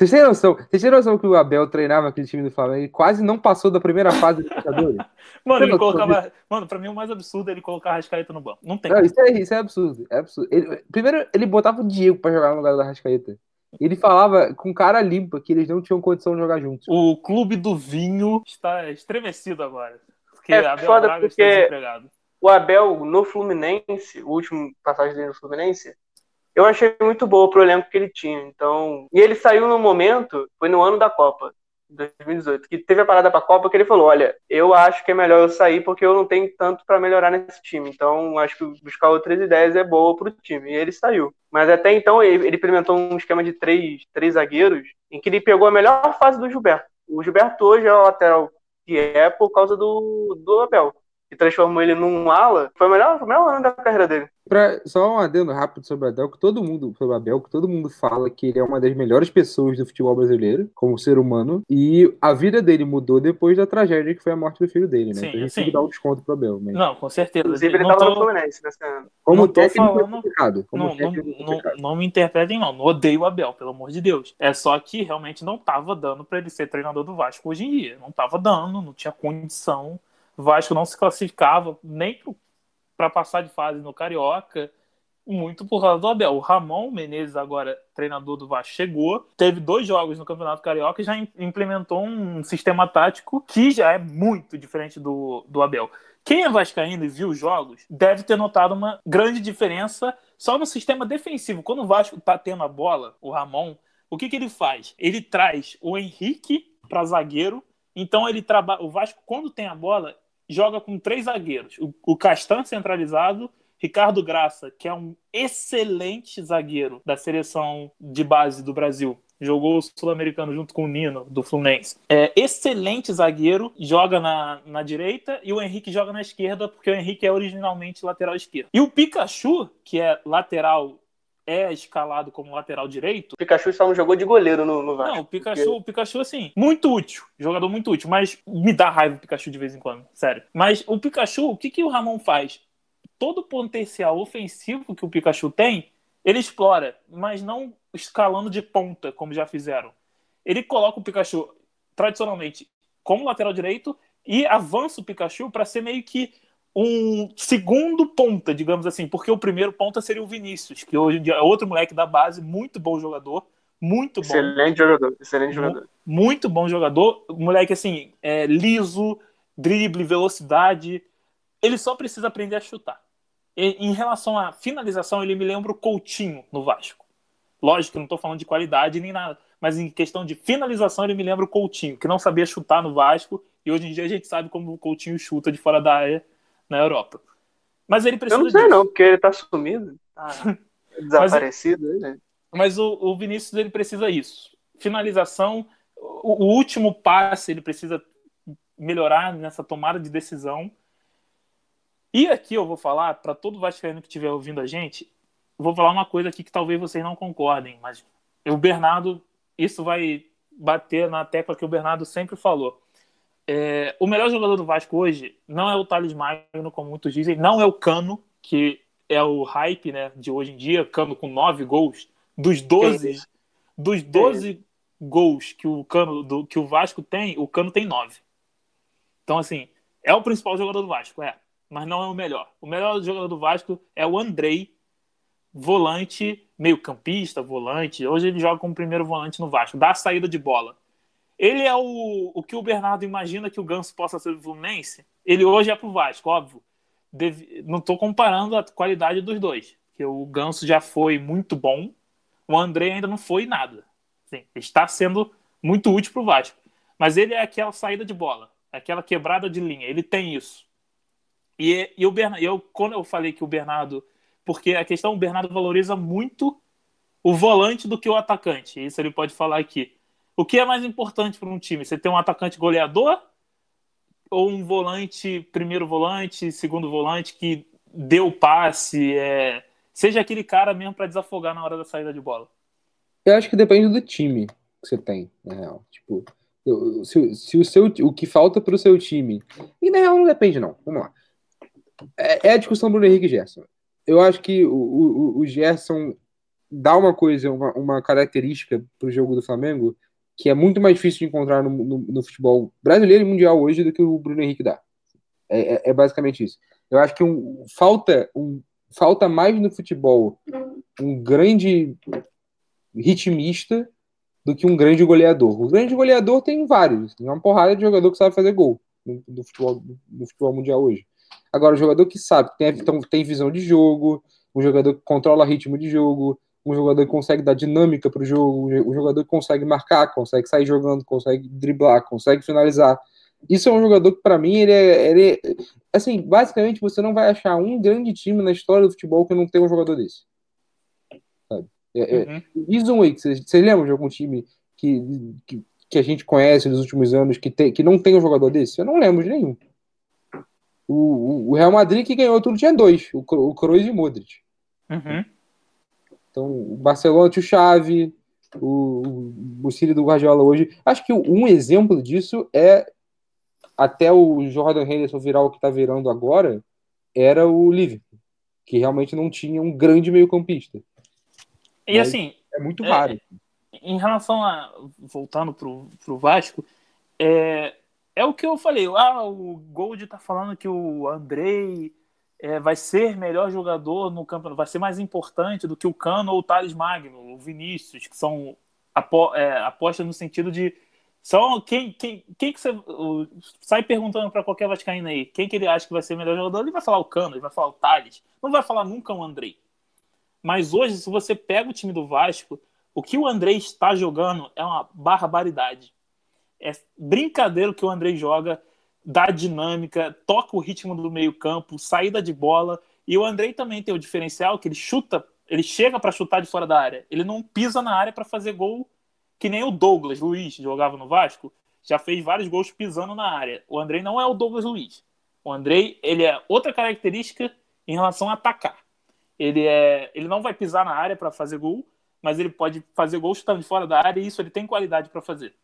Vocês têm noção? Vocês têm noção que o Abel treinava aquele time do Flamengo e quase não passou da primeira fase do Libertadores? mano, ele colocava. Mano, pra mim o mais absurdo é ele colocar a Rascaeta no banco. Não tem. Não, isso, é, isso é absurdo. É absurdo. Ele, primeiro, ele botava o Diego pra jogar no lugar da Rascaeta. Ele falava com cara limpa que eles não tinham condição de jogar juntos. O clube do vinho está estremecido agora. Porque é Abel foda Braga porque... está desempregado o Abel no Fluminense, o último passagem dele no Fluminense, eu achei muito boa pro elenco que ele tinha. Então, e ele saiu no momento, foi no ano da Copa, 2018, que teve a parada pra Copa que ele falou: "Olha, eu acho que é melhor eu sair porque eu não tenho tanto para melhorar nesse time. Então, acho que buscar outras ideias é boa pro time". E ele saiu. Mas até então ele, implementou um esquema de três, três zagueiros, em que ele pegou a melhor fase do Gilberto. O Gilberto hoje é o lateral que é por causa do, do Abel e transformou ele num ala, foi o melhor, o melhor ano da carreira dele. Pra, só um adendo rápido sobre o Abel, que todo mundo, sobre o Abel, que todo mundo fala que ele é uma das melhores pessoas do futebol brasileiro, como ser humano, e a vida dele mudou depois da tragédia que foi a morte do filho dele, né? Sim, então a gente sim. tem que dar um desconto pro Abel. Mas... Não, com certeza. Inclusive ele tava tô... no Fluminense nesse ano. Como não técnico é falando... complicado. Como não, técnico não, não, não, me interpretem mal, não odeio o Abel, pelo amor de Deus. É só que realmente não tava dando para ele ser treinador do Vasco hoje em dia. Não tava dando, não tinha condição o Vasco não se classificava nem para passar de fase no Carioca, muito por causa do Abel. O Ramon Menezes, agora treinador do Vasco, chegou, teve dois jogos no Campeonato Carioca e já implementou um sistema tático que já é muito diferente do, do Abel. Quem é vascaíno e viu os jogos deve ter notado uma grande diferença só no sistema defensivo. Quando o Vasco tá tendo a bola, o Ramon, o que, que ele faz? Ele traz o Henrique para zagueiro. Então ele trabalha. O Vasco, quando tem a bola, joga com três zagueiros. O, o Castan centralizado, Ricardo Graça, que é um excelente zagueiro da seleção de base do Brasil. jogou o Sul-Americano junto com o Nino, do Fluminense. É excelente zagueiro, joga na, na direita e o Henrique joga na esquerda, porque o Henrique é originalmente lateral esquerdo. E o Pikachu, que é lateral é escalado como lateral direito. O Pikachu só não jogou de goleiro no, no Vasco. Não, o Pikachu, porque... o Pikachu, assim, muito útil. Jogador muito útil, mas me dá raiva o Pikachu de vez em quando, sério. Mas o Pikachu, o que, que o Ramon faz? Todo o potencial ofensivo que o Pikachu tem, ele explora, mas não escalando de ponta, como já fizeram. Ele coloca o Pikachu, tradicionalmente, como lateral direito e avança o Pikachu para ser meio que um segundo ponta, digamos assim, porque o primeiro ponta seria o Vinícius, que hoje em dia é outro moleque da base, muito bom jogador, muito bom. Excelente jogador, excelente jogador. Muito bom jogador, moleque assim, é, liso, drible, velocidade, ele só precisa aprender a chutar. E, em relação à finalização, ele me lembra o Coutinho no Vasco. Lógico que não estou falando de qualidade nem nada, mas em questão de finalização, ele me lembra o Coutinho, que não sabia chutar no Vasco, e hoje em dia a gente sabe como o Coutinho chuta de fora da área na Europa. Mas ele precisa. Eu não sei, disso. não, porque ele tá sumido, tá desaparecido. mas, né? mas o, o Vinícius ele precisa isso. Finalização, o, o último passe ele precisa melhorar nessa tomada de decisão. E aqui eu vou falar, para todo Vascaíno que estiver ouvindo a gente, vou falar uma coisa aqui que talvez vocês não concordem, mas o Bernardo, isso vai bater na tecla que o Bernardo sempre falou. É, o melhor jogador do Vasco hoje não é o Thales Magno, como muitos dizem, não é o Cano, que é o hype né, de hoje em dia, Cano com nove gols. Dos 12, dos 12 gols que o Cano do, que o Vasco tem, o Cano tem nove. Então, assim, é o principal jogador do Vasco, é, mas não é o melhor. O melhor jogador do Vasco é o Andrei, volante, meio-campista, volante. Hoje ele joga como primeiro volante no Vasco, dá a saída de bola. Ele é o, o que o Bernardo imagina que o Ganso possa ser do Fluminense. Ele hoje é pro Vasco, óbvio. Deve, não estou comparando a qualidade dos dois. Porque o Ganso já foi muito bom, o André ainda não foi nada. Está sendo muito útil pro Vasco. Mas ele é aquela saída de bola, aquela quebrada de linha. Ele tem isso. E, e o Bernardo, eu, quando eu falei que o Bernardo. Porque a questão, o Bernardo valoriza muito o volante do que o atacante. Isso ele pode falar aqui. O que é mais importante para um time? Você ter um atacante goleador ou um volante, primeiro volante, segundo volante, que dê o passe, é... seja aquele cara mesmo para desafogar na hora da saída de bola? Eu acho que depende do time que você tem, na real. Tipo, se, se o, seu, o que falta para o seu time. E na real não depende, não. Vamos lá. É, é a discussão Bruno Henrique e Gerson. Eu acho que o, o, o Gerson dá uma coisa, uma, uma característica para o jogo do Flamengo que é muito mais difícil de encontrar no, no, no, futebol brasileiro e mundial hoje do que o Bruno Henrique dá. É, é, é basicamente isso. Eu acho que um, falta, um, falta mais no futebol um grande ritmista do que um grande goleador. O grande goleador tem vários, tem uma porrada de jogador que sabe fazer gol no, no futebol, no futebol mundial hoje. Agora, o jogador que sabe, tem, tem visão de jogo, um jogador que controla ritmo de jogo, um jogador que consegue dar dinâmica para o jogo, um jogador que consegue marcar, consegue sair jogando, consegue driblar, consegue finalizar. Isso é um jogador que, para mim, ele é, ele é, Assim, basicamente, você não vai achar um grande time na história do futebol que não tem um jogador desse. Sabe? É, é uhum. Um vocês, vocês lembram de algum time que, que, que, a gente conhece nos últimos anos que, tem, que não tem um jogador desse? Eu não lembro de nenhum. O, o Real Madrid que ganhou tudo tinha dois, o, o Kroos e o Modric. Uhum. Então, o Barcelona tinha o Xavi, o, o Cílio do Guardiola hoje. Acho que um exemplo disso é até o Jordan Henderson virar o que está virando agora, era o Liverpool, que realmente não tinha um grande meio-campista. E Mas assim. É muito raro. É, em relação a. Voltando pro, pro Vasco, é, é o que eu falei. Ah, o Gold tá falando que o Andrei é, vai ser melhor jogador no campeonato, vai ser mais importante do que o Cano ou o Thales Magno, o Vinícius, que são apo, é, apostas no sentido de só quem, quem, quem que você sai perguntando para qualquer vascaíno aí, quem que ele acha que vai ser melhor jogador, ele vai falar o Cano, ele vai falar o Thales, não vai falar nunca o Andrei. Mas hoje, se você pega o time do Vasco, o que o Andrei está jogando é uma barbaridade. É brincadeira o que o Andrei joga dá dinâmica, toca o ritmo do meio-campo, saída de bola. E o Andrei também tem o diferencial que ele chuta, ele chega para chutar de fora da área. Ele não pisa na área para fazer gol que nem o Douglas Luiz jogava no Vasco, já fez vários gols pisando na área. O Andrei não é o Douglas Luiz. O Andrei, ele é outra característica em relação a atacar. Ele é, ele não vai pisar na área para fazer gol, mas ele pode fazer gol chutando de fora da área e isso ele tem qualidade para fazer.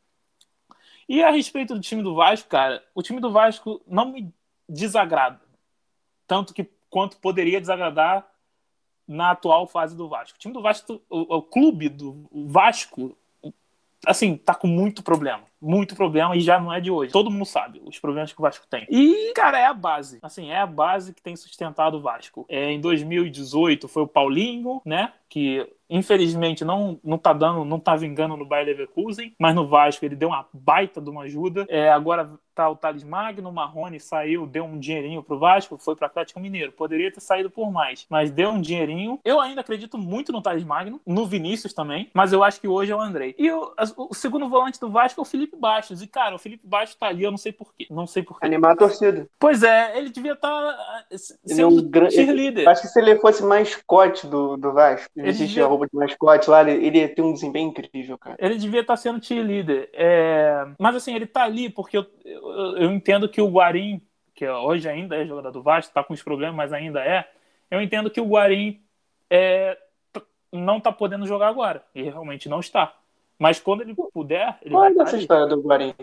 E a respeito do time do Vasco, cara, o time do Vasco não me desagrada. Tanto que quanto poderia desagradar na atual fase do Vasco. O time do Vasco, o, o clube do Vasco, assim, tá com muito problema. Muito problema e já não é de hoje. Todo mundo sabe os problemas que o Vasco tem. E, cara, é a base. Assim, é a base que tem sustentado o Vasco. É, em 2018 foi o Paulinho, né? Que infelizmente não, não tá dando, não tá vingando no Bayer Leverkusen, mas no Vasco ele deu uma baita de uma ajuda. É, agora tá o Thales Magno, o Marrone saiu, deu um dinheirinho pro Vasco, foi pro Atlético Mineiro. Poderia ter saído por mais, mas deu um dinheirinho. Eu ainda acredito muito no Thales Magno, no Vinícius também, mas eu acho que hoje é o Andrei. E o, o segundo volante do Vasco é o Felipe Bastos. E, cara, o Felipe Bastos tá ali, eu não sei porquê. Não sei porquê. Animar a torcida. Pois é, ele devia estar tá, ele é um grande cheerleader. Acho que se ele fosse mascote do, do Vasco, ele existia devia... roupa de mascote lá, ele, ele ia ter um desempenho incrível, cara. Ele devia estar tá sendo cheerleader. É... Mas assim, ele tá ali porque eu, eu, eu entendo que o Guarim, que hoje ainda é jogador do Vasco, tá com os problemas, mas ainda é. Eu entendo que o Guarim é, não tá podendo jogar agora. E realmente não está. Mas quando ele puder, ele Qual vai é essa história do Guarim?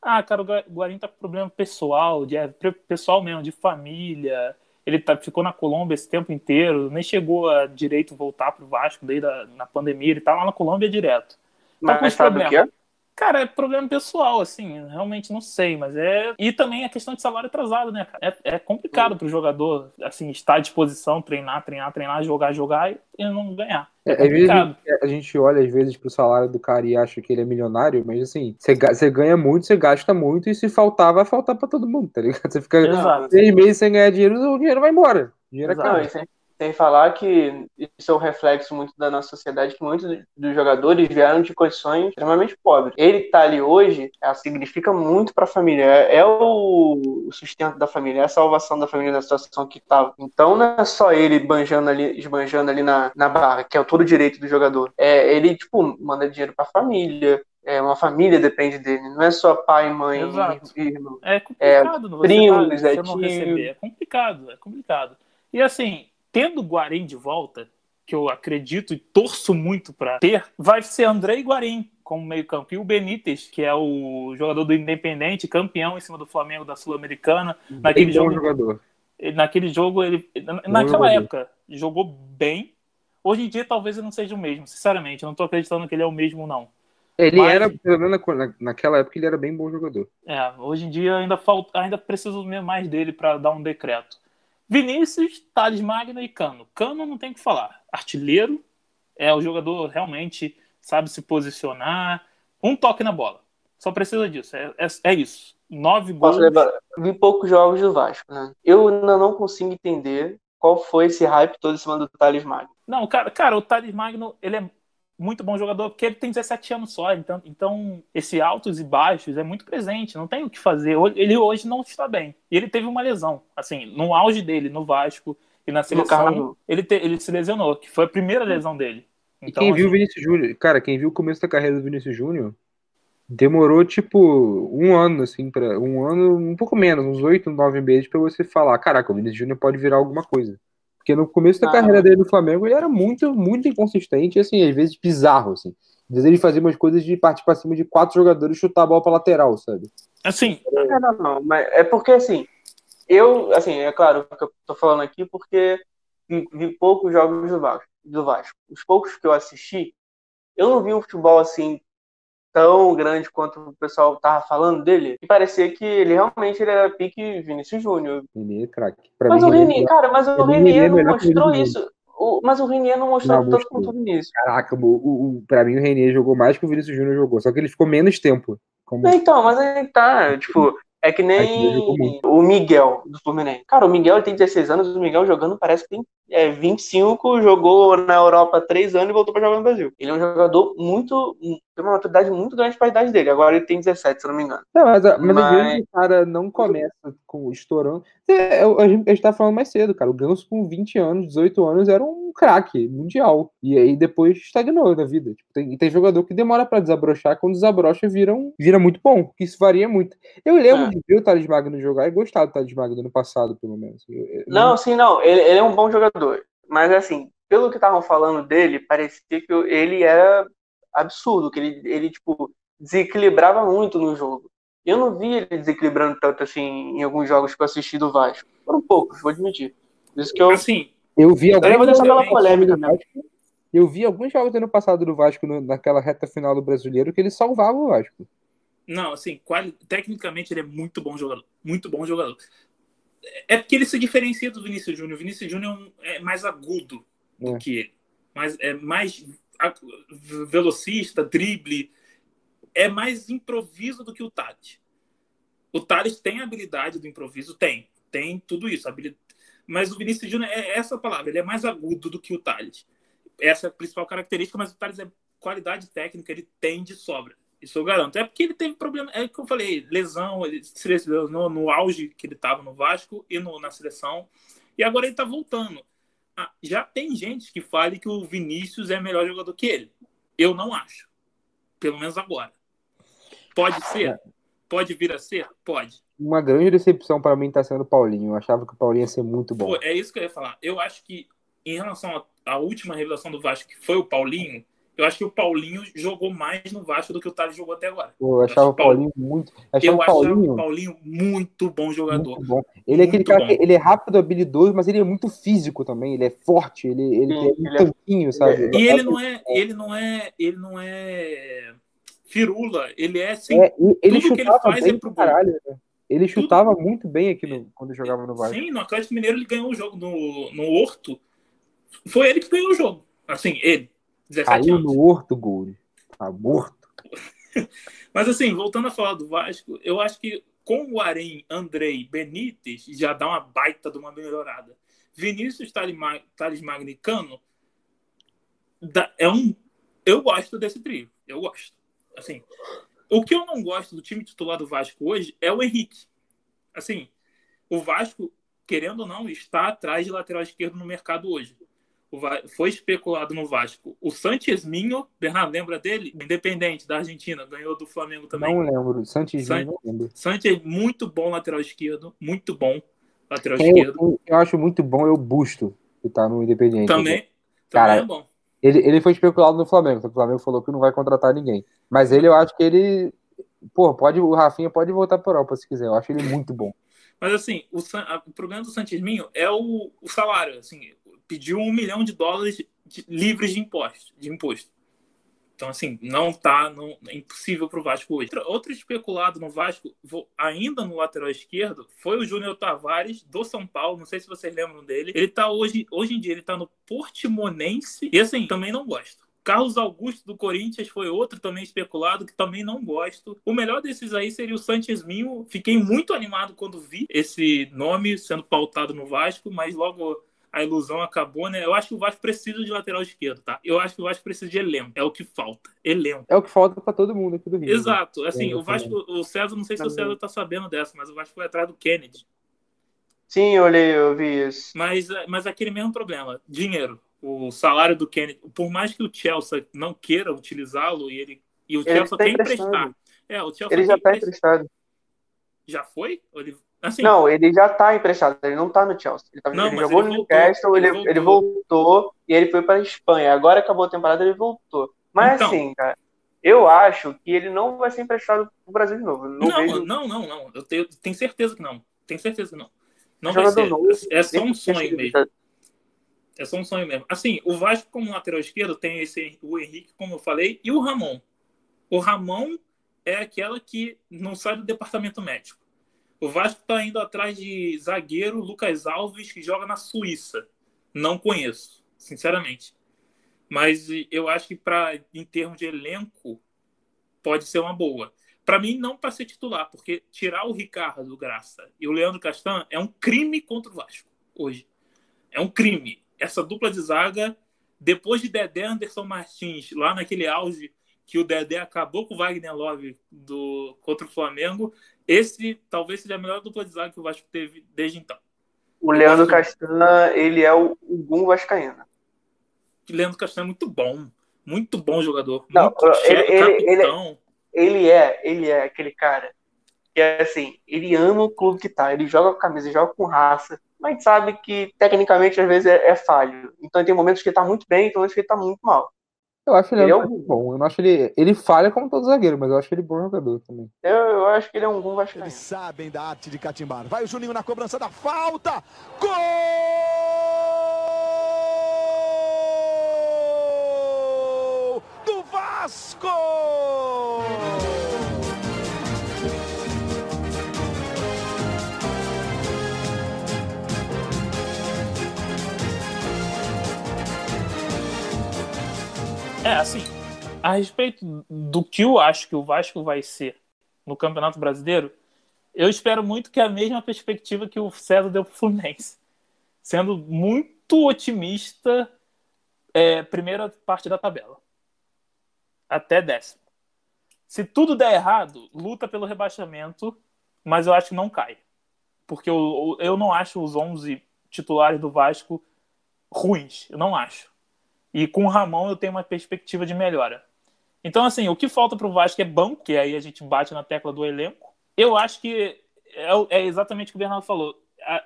Ah, cara, o Guarim tá com problema pessoal, de, é, pessoal mesmo, de família. Ele tá, ficou na Colômbia esse tempo inteiro, nem chegou a direito voltar pro Vasco desde a, na pandemia, ele tá lá na Colômbia direto. Tá Mas com sabe o que é? Cara, é problema pessoal, assim, realmente não sei, mas é. E também a questão de salário atrasado, né, cara? É, é complicado para o jogador, assim, estar à disposição, treinar, treinar, treinar, jogar, jogar e não ganhar. É, é complicado. a gente olha às vezes pro salário do cara e acha que ele é milionário, mas assim, você ganha muito, você gasta muito, e se faltar, vai faltar para todo mundo, tá ligado? Você fica Exato. seis meses sem ganhar dinheiro, o dinheiro vai embora. O dinheiro Exato. é caro sem falar que isso é um reflexo muito da nossa sociedade, que muitos dos jogadores vieram de condições extremamente pobres. Ele tá ali hoje, ela significa muito para a família, é, é o sustento da família, é a salvação da família na situação que tava. Então não é só ele banjando ali, esbanjando ali na, na barra, que é o todo direito do jogador. É, ele, tipo, manda dinheiro para a família, é, uma família depende dele, não é só pai, mãe Exato. e irmão. É complicado, é, primos, tá, é, não receber. É complicado, é complicado. E assim, tendo o Guarim de volta, que eu acredito e torço muito para ter, vai ser André e Guarim como meio-campo. E o Benítez, que é o jogador do Independente, campeão em cima do Flamengo da Sul-Americana. Naquele jogo, jogador. Naquele jogo, ele. naquela jogador. época, jogou bem. Hoje em dia, talvez ele não seja o mesmo, sinceramente. Eu não estou acreditando que ele é o mesmo, não. Ele Mas, era, pelo menos naquela época, ele era bem bom jogador. É, hoje em dia ainda falta, ainda preciso mais dele para dar um decreto. Vinícius, Thales Magno e Cano. Cano não tem o que falar. Artilheiro, é o jogador realmente sabe se posicionar. Um toque na bola. Só precisa disso. É, é, é isso. Nove gols. Vi poucos jogos do Vasco, né? Eu ainda não consigo entender qual foi esse hype todo em cima do Thales Magno. Não, cara, cara, o Thales Magno, ele é muito bom jogador, porque ele tem 17 anos só, então, então esse altos e baixos é muito presente, não tem o que fazer. Ele hoje não está bem. E ele teve uma lesão, assim, no auge dele, no Vasco e na seleção, ele, te, ele se lesionou, que foi a primeira lesão dele. Então, e quem viu o assim, Vinícius Júnior, cara, quem viu o começo da carreira do Vinícius Júnior, demorou tipo um ano, assim, para um ano, um pouco menos, uns oito, nove meses para você falar, caraca, o Vinícius Júnior pode virar alguma coisa. Porque no começo da ah, carreira dele no Flamengo, ele era muito, muito inconsistente, assim, às vezes bizarro, assim. Às vezes ele fazia umas coisas de partir pra cima de quatro jogadores e chutar a bola pra lateral, sabe? Assim. Não, não, não, mas é porque, assim, eu, assim, é claro que eu tô falando aqui porque vi, vi poucos jogos do Vasco, do Vasco. Os poucos que eu assisti, eu não vi um futebol, assim, tão grande quanto o pessoal tava falando dele, e parecia que ele realmente ele era pique Vinícius Júnior. É craque. Mas, o Renier, cara, mas o Renier não mostrou isso. O, mas o Renier não mostrou não, tanto quanto o Vinícius. Caraca, o, o, pra mim o Renier jogou mais que o Vinícius Júnior jogou, só que ele ficou menos tempo. Como... Então, mas aí tá, tipo, é que nem o Miguel do Fluminense. Cara, o Miguel ele tem 16 anos, o Miguel jogando parece que tem é, 25, jogou na Europa 3 anos e voltou para jogar no Brasil. Ele é um jogador muito. tem uma maturidade muito grande para a idade dele. Agora ele tem 17, se eu não me engano. Não, mas, mas, mas... o cara não começa com estourando. É, a gente tá falando mais cedo, cara. O Ganso com 20 anos, 18 anos, era um um craque mundial. E aí depois estagnou na vida. Tipo, tem, tem jogador que demora para desabrochar, quando desabrocha vira, um, vira muito bom, que isso varia muito. Eu lembro É. de ver o Thales Magno jogar e gostar do Thales Magno no passado, pelo menos. Eu- eu- Não, sim, não. Ele, ele é um bom jogador. Mas, assim, pelo que estavam falando dele, parecia que ele era absurdo, que ele, ele, tipo, desequilibrava muito no jogo. Eu não vi ele desequilibrando tanto, assim, em alguns jogos que eu assisti do Vasco. Foram poucos, vou admitir. Por isso que eu... Assim, Eu vi alguns Eu bela polêmica do Vasco. Eu vi alguns jogos do ano passado do Vasco no- naquela reta final do brasileiro que ele salvava o Vasco. Não, assim, quali- tecnicamente ele é muito bom jogador. Muito bom jogador. É porque ele se diferencia do Vinícius Júnior. O Vinícius Júnior é, é mais agudo do É. que ele. Mas é mais velocista, drible. É mais improviso do que o Thales. O Thales tem a habilidade do improviso? Tem. Tem tudo isso. habili- Mas o Vinícius Júnior é essa palavra. Ele é mais agudo do que o Thales. Essa é a principal característica, mas o Thales é qualidade técnica, ele tem de sobra. Isso eu garanto. É porque ele teve problema, é o que eu falei, lesão, ele se lesionou no auge que ele estava no Vasco e no- na seleção, e agora ele está voltando. Ah, já tem gente que fale que o Vinícius é melhor jogador que ele. Eu não acho. Pelo menos agora. Pode ser? Pode vir a ser? Pode. Uma grande decepção para mim tá sendo o Paulinho. Eu achava que o Paulinho ia ser muito bom. Pô, é isso que eu ia falar. Eu acho que, em relação à- última revelação do Vasco, que foi o Paulinho, eu acho que o Paulinho jogou mais no Vasco do que o Thales jogou até agora. Pô, eu achava o Paulinho muito. Eu achava Eu o achava Paulinho o Paulinho muito bom jogador. muito bom. Ele é aquele Muito cara bom. que ele é rápido, habilidoso, mas ele é muito físico também. Ele é forte, ele, ele Sim, tem um ele é- tanquinho, sabe? E ele não é, ele não é, ele não é firula, ele é assim, É, e ele tudo que ele faz bem é pro pra gol. caralho, né? Ele chutava muito bem aqui no- quando jogava no Vasco. sim, no Atlético Mineiro ele ganhou o jogo no, no Horto. Foi ele que ganhou o jogo. Assim, ele, 17 Caiu anos. no horto, gol. Tá morto. Mas assim, voltando a falar do Vasco, eu acho que com o Arém, Andrei, Benítez, já dá uma baita de uma melhorada. Vinícius Thales Ma- Thales Magno Cano dá- é um. Eu gosto desse trio. Eu gosto. Assim, o que eu não gosto do time titular do Vasco hoje é o Henrique. Assim, o Vasco, querendo ou não, está atrás de lateral esquerdo no mercado hoje. Va- Foi especulado no Vasco. O Sanchez Minho, Bernardo, lembra dele? Independente da Argentina, ganhou do Flamengo também. Não lembro. Santos San- não lembro. Muito bom lateral esquerdo. Muito bom lateral Quem esquerdo. eu, eu acho muito bom é o Busto, que tá no Independente. Também, Cara, também é bom. Ele, ele foi especulado no Flamengo. O Flamengo falou que não vai contratar ninguém. Mas ele, eu acho que ele. Pô, pode, o Rafinha pode voltar para Europa se quiser. Eu acho ele muito bom. Mas assim, o, o problema do Santos Minho é o, o salário. Assim, pediu um milhão de dólares de- livres de imposto, de imposto. Então, assim, não tá. Não, é impossível pro Vasco hoje. Outro, outro especulado no Vasco, vou- ainda no lateral esquerdo, foi o Júnior Tavares, do São Paulo. Não sei se vocês lembram dele. Ele tá hoje, hoje em dia, ele tá no Portimonense. E assim, também não gosto. Carlos Augusto do Corinthians foi outro também especulado que também não gosto. O melhor desses aí seria o Sanchez Minho. Fiquei muito animado quando vi esse nome sendo pautado no Vasco, mas logo a ilusão acabou, né? Eu acho que o Vasco precisa de lateral esquerdo, tá? Eu acho que o Vasco precisa de elenco. É o que falta. Elenco. É o que falta para todo mundo aqui do Rio. né? Exato. Assim, É, o Vasco, o César, não sei se o César tá sabendo dessa, mas o Vasco foi atrás do Kennedy. Sim, eu olhei, eu vi isso. Mas, mas aquele mesmo problema, dinheiro. O salário do Kennedy, por mais que o Chelsea não queira utilizá-lo e ele e o Ele Chelsea tá quer emprestado. emprestar. É, o Chelsea Ele já tá emprestado. Já foi? Ou ele- Assim, Não, ele já tá emprestado, ele não tá no Chelsea. Ele, tá- Não, ele jogou ele no Newcastle, ele ele, ele voltou e ele foi pra Espanha. Agora acabou a temporada, ele voltou. Mas Então. assim, cara, eu acho que ele não vai ser emprestado pro Brasil de novo. Não, não, vejo não, não, não. Eu tenho, tenho certeza que não. Tenho certeza que não. Não vai ser. novo, é só um sonho mesmo. É só um sonho mesmo. Assim, o Vasco como lateral esquerdo tem esse o Henrique, como eu falei, e o Ramon. O Ramon é aquela que não sai do departamento médico. O Vasco está indo atrás de zagueiro Lucas Alves, que joga na Suíça. Não conheço, sinceramente. Mas eu acho que para em termos de elenco pode ser uma boa. Para mim não para ser titular, porque tirar o Ricardo Graça e o Leandro Castan é um crime contra o Vasco hoje. É um crime. Essa dupla de zaga, depois de Dedé Anderson Martins, lá naquele auge que o Dedé acabou com o Wagner Love do, contra o Flamengo, esse talvez seja a melhor dupla de zaga que o Vasco teve desde então. O Leandro Castan, ele é o, o Gum Vascaíno. Leandro Castanho é muito bom. Muito bom jogador. Não, muito ele- chefe, ele- ele- capitão. Ele é, ele é aquele cara que é assim, ele ama o clube que tá, ele joga com camisa, joga com raça, mas sabe que tecnicamente às vezes é, é falho. Então tem momentos que ele tá muito bem, tem momentos que ele tá muito mal. Eu acho ele, Ele é muito bom. Eu não acho ele. Ele falha como todo zagueiro, mas eu acho ele bom jogador também. Eu, eu acho que ele é um bom vascaíno. Eles sabem da arte de catimbar. Vai o Juninho na cobrança da falta. Gol do Vasco! É, assim, a respeito do que eu acho que o Vasco vai ser no Campeonato Brasileiro, eu espero muito que a mesma perspectiva que o César deu pro Fluminense. Sendo muito otimista, é, primeira parte da tabela. Até décimo. Se tudo der errado, luta pelo rebaixamento, mas eu acho que não cai. Porque eu, eu não acho os 11 titulares do Vasco ruins. Eu não acho. E com o Ramon eu tenho uma perspectiva de melhora. Então, assim, o que falta para o Vasco é banco, que aí a gente bate na tecla do elenco. Eu acho que é, é exatamente o que o Bernardo falou.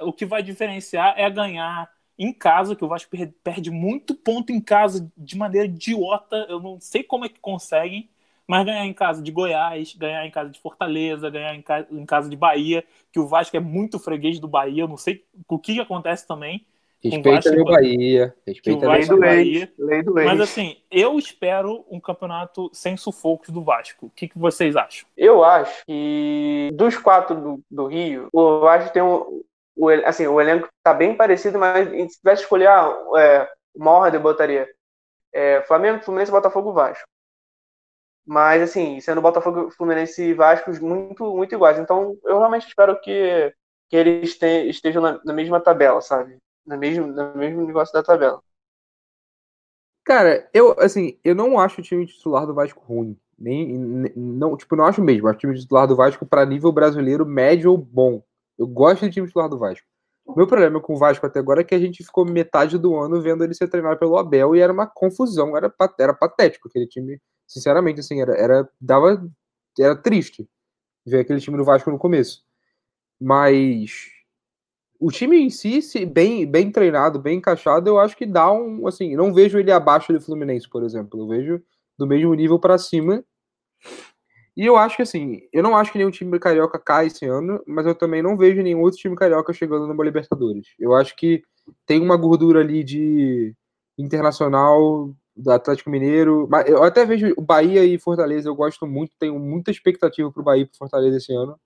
O que vai diferenciar é ganhar em casa, que o Vasco per- perde muito ponto em casa de maneira idiota. Eu não sei como é que conseguem, mas ganhar em casa de Goiás, ganhar em casa de Fortaleza, ganhar em casa de Bahia, que o Vasco é muito freguês do Bahia. Eu não sei o que acontece também. Respeita meu Bahia. Respeita o Vasco do Bahia. lei do. Mas assim, eu espero um campeonato sem sufocos do Vasco. O que, que vocês acham? Eu acho que dos quatro do, do Rio, o Vasco tem um. O, assim, o elenco tá bem parecido, mas se tivesse que escolher ah, é, uma ordem, eu botaria é, Flamengo, Fluminense, Botafogo, Vasco. Mas, assim, sendo Botafogo, Fluminense e Vasco muito, muito iguais. Então, eu realmente espero que, que eles te- estejam na, na mesma tabela, sabe? No mesmo, no mesmo negócio da tabela. Cara, eu, assim, eu não acho o time titular do Vasco ruim. Nem, nem- não, tipo, não acho mesmo. Acho o time titular do Vasco para nível brasileiro médio ou bom. Eu gosto do time titular do Vasco. Meu problema com o Vasco até agora é que a gente ficou metade do ano vendo ele ser treinado pelo Abel e era uma confusão, era, era patético aquele time. Sinceramente, assim, era, era, dava, era triste ver aquele time do Vasco no começo. Mas o time em si, bem, bem treinado, bem encaixado, eu acho que dá um, assim, não vejo ele abaixo do Fluminense, por exemplo. Eu vejo do mesmo nível para cima. E eu acho que assim, eu não acho que nenhum time carioca cai esse ano, mas eu também não vejo nenhum outro time carioca chegando numa Libertadores. Eu acho que tem uma gordura ali de internacional do Atlético Mineiro, eu até vejo o Bahia e Fortaleza, eu gosto muito, tenho muita expectativa pro Bahia e pro Fortaleza esse ano.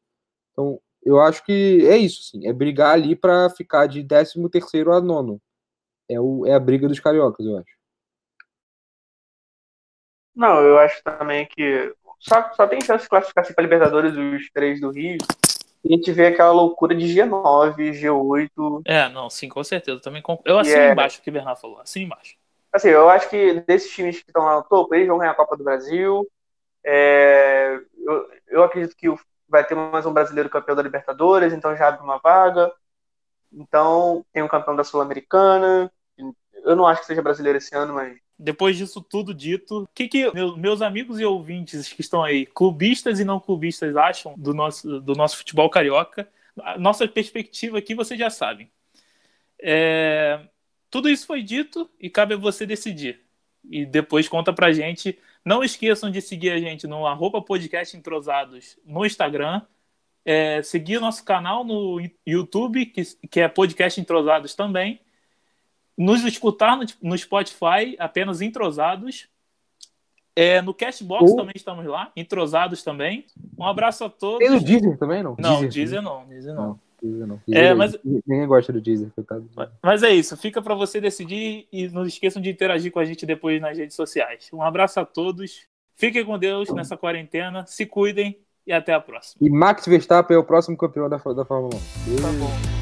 Então, eu acho que é isso, sim, é brigar ali para ficar de 13 terceiro a nono. É, o, é a briga dos cariocas, eu acho. Não, eu acho também que só, só tem chance de classificar assim, para Libertadores os três do Rio. E a gente vê aquela loucura de G9, G8. É, não, sim, com certeza. Também conc- Eu assino Yeah. embaixo o que o Bernardo falou, assino embaixo. Assim, eu acho que desses times que estão lá no topo, eles vão ganhar a Copa do Brasil. É, eu, eu acredito que o- vai ter mais um brasileiro campeão da Libertadores, então já abre uma vaga. Então, tem um campeão da Sul-Americana. Eu não acho que seja brasileiro esse ano, mas Depois disso tudo dito, o que, que meu- meus amigos e ouvintes que estão aí, clubistas e não clubistas, acham do nosso, do nosso futebol carioca? Nossa perspectiva aqui vocês já sabem. É, tudo isso foi dito e cabe a você decidir. E depois conta pra gente. Não esqueçam de seguir a gente no arroba podcast entrosados no Instagram. É, seguir o nosso canal no YouTube, que, que é podcast entrosados também nos escutar no, no Spotify, apenas entrosados. É, no Cashbox Ou- também estamos lá, entrosados também. Um abraço a todos. Tem no Deezer também, não? Não, Deezer, Deezer não, Deezer não. Não, Deezer não. É, mas- Ninguém gosta do Deezer, coitado. Mas é isso, fica para você decidir e não esqueçam de interagir com a gente depois nas redes sociais. Um abraço a todos. Fiquem com Deus nessa quarentena, se cuidem e até a próxima. E Max Verstappen é o próximo campeão da, da Fórmula 1. Tá bom.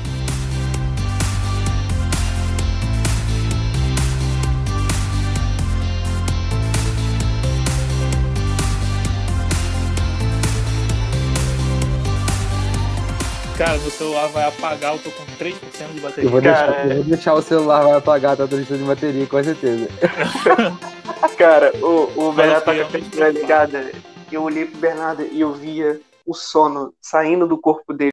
Cara, meu celular vai apagar, eu tô com 3% de bateria. Eu vou, Cara, deixar, eu vou deixar o celular vai apagar, tá transmissão de bateria, com certeza. Cara, o, o Bernardo tá com a ligada. Eu olhei pro Bernardo e eu via o sono saindo do corpo dele.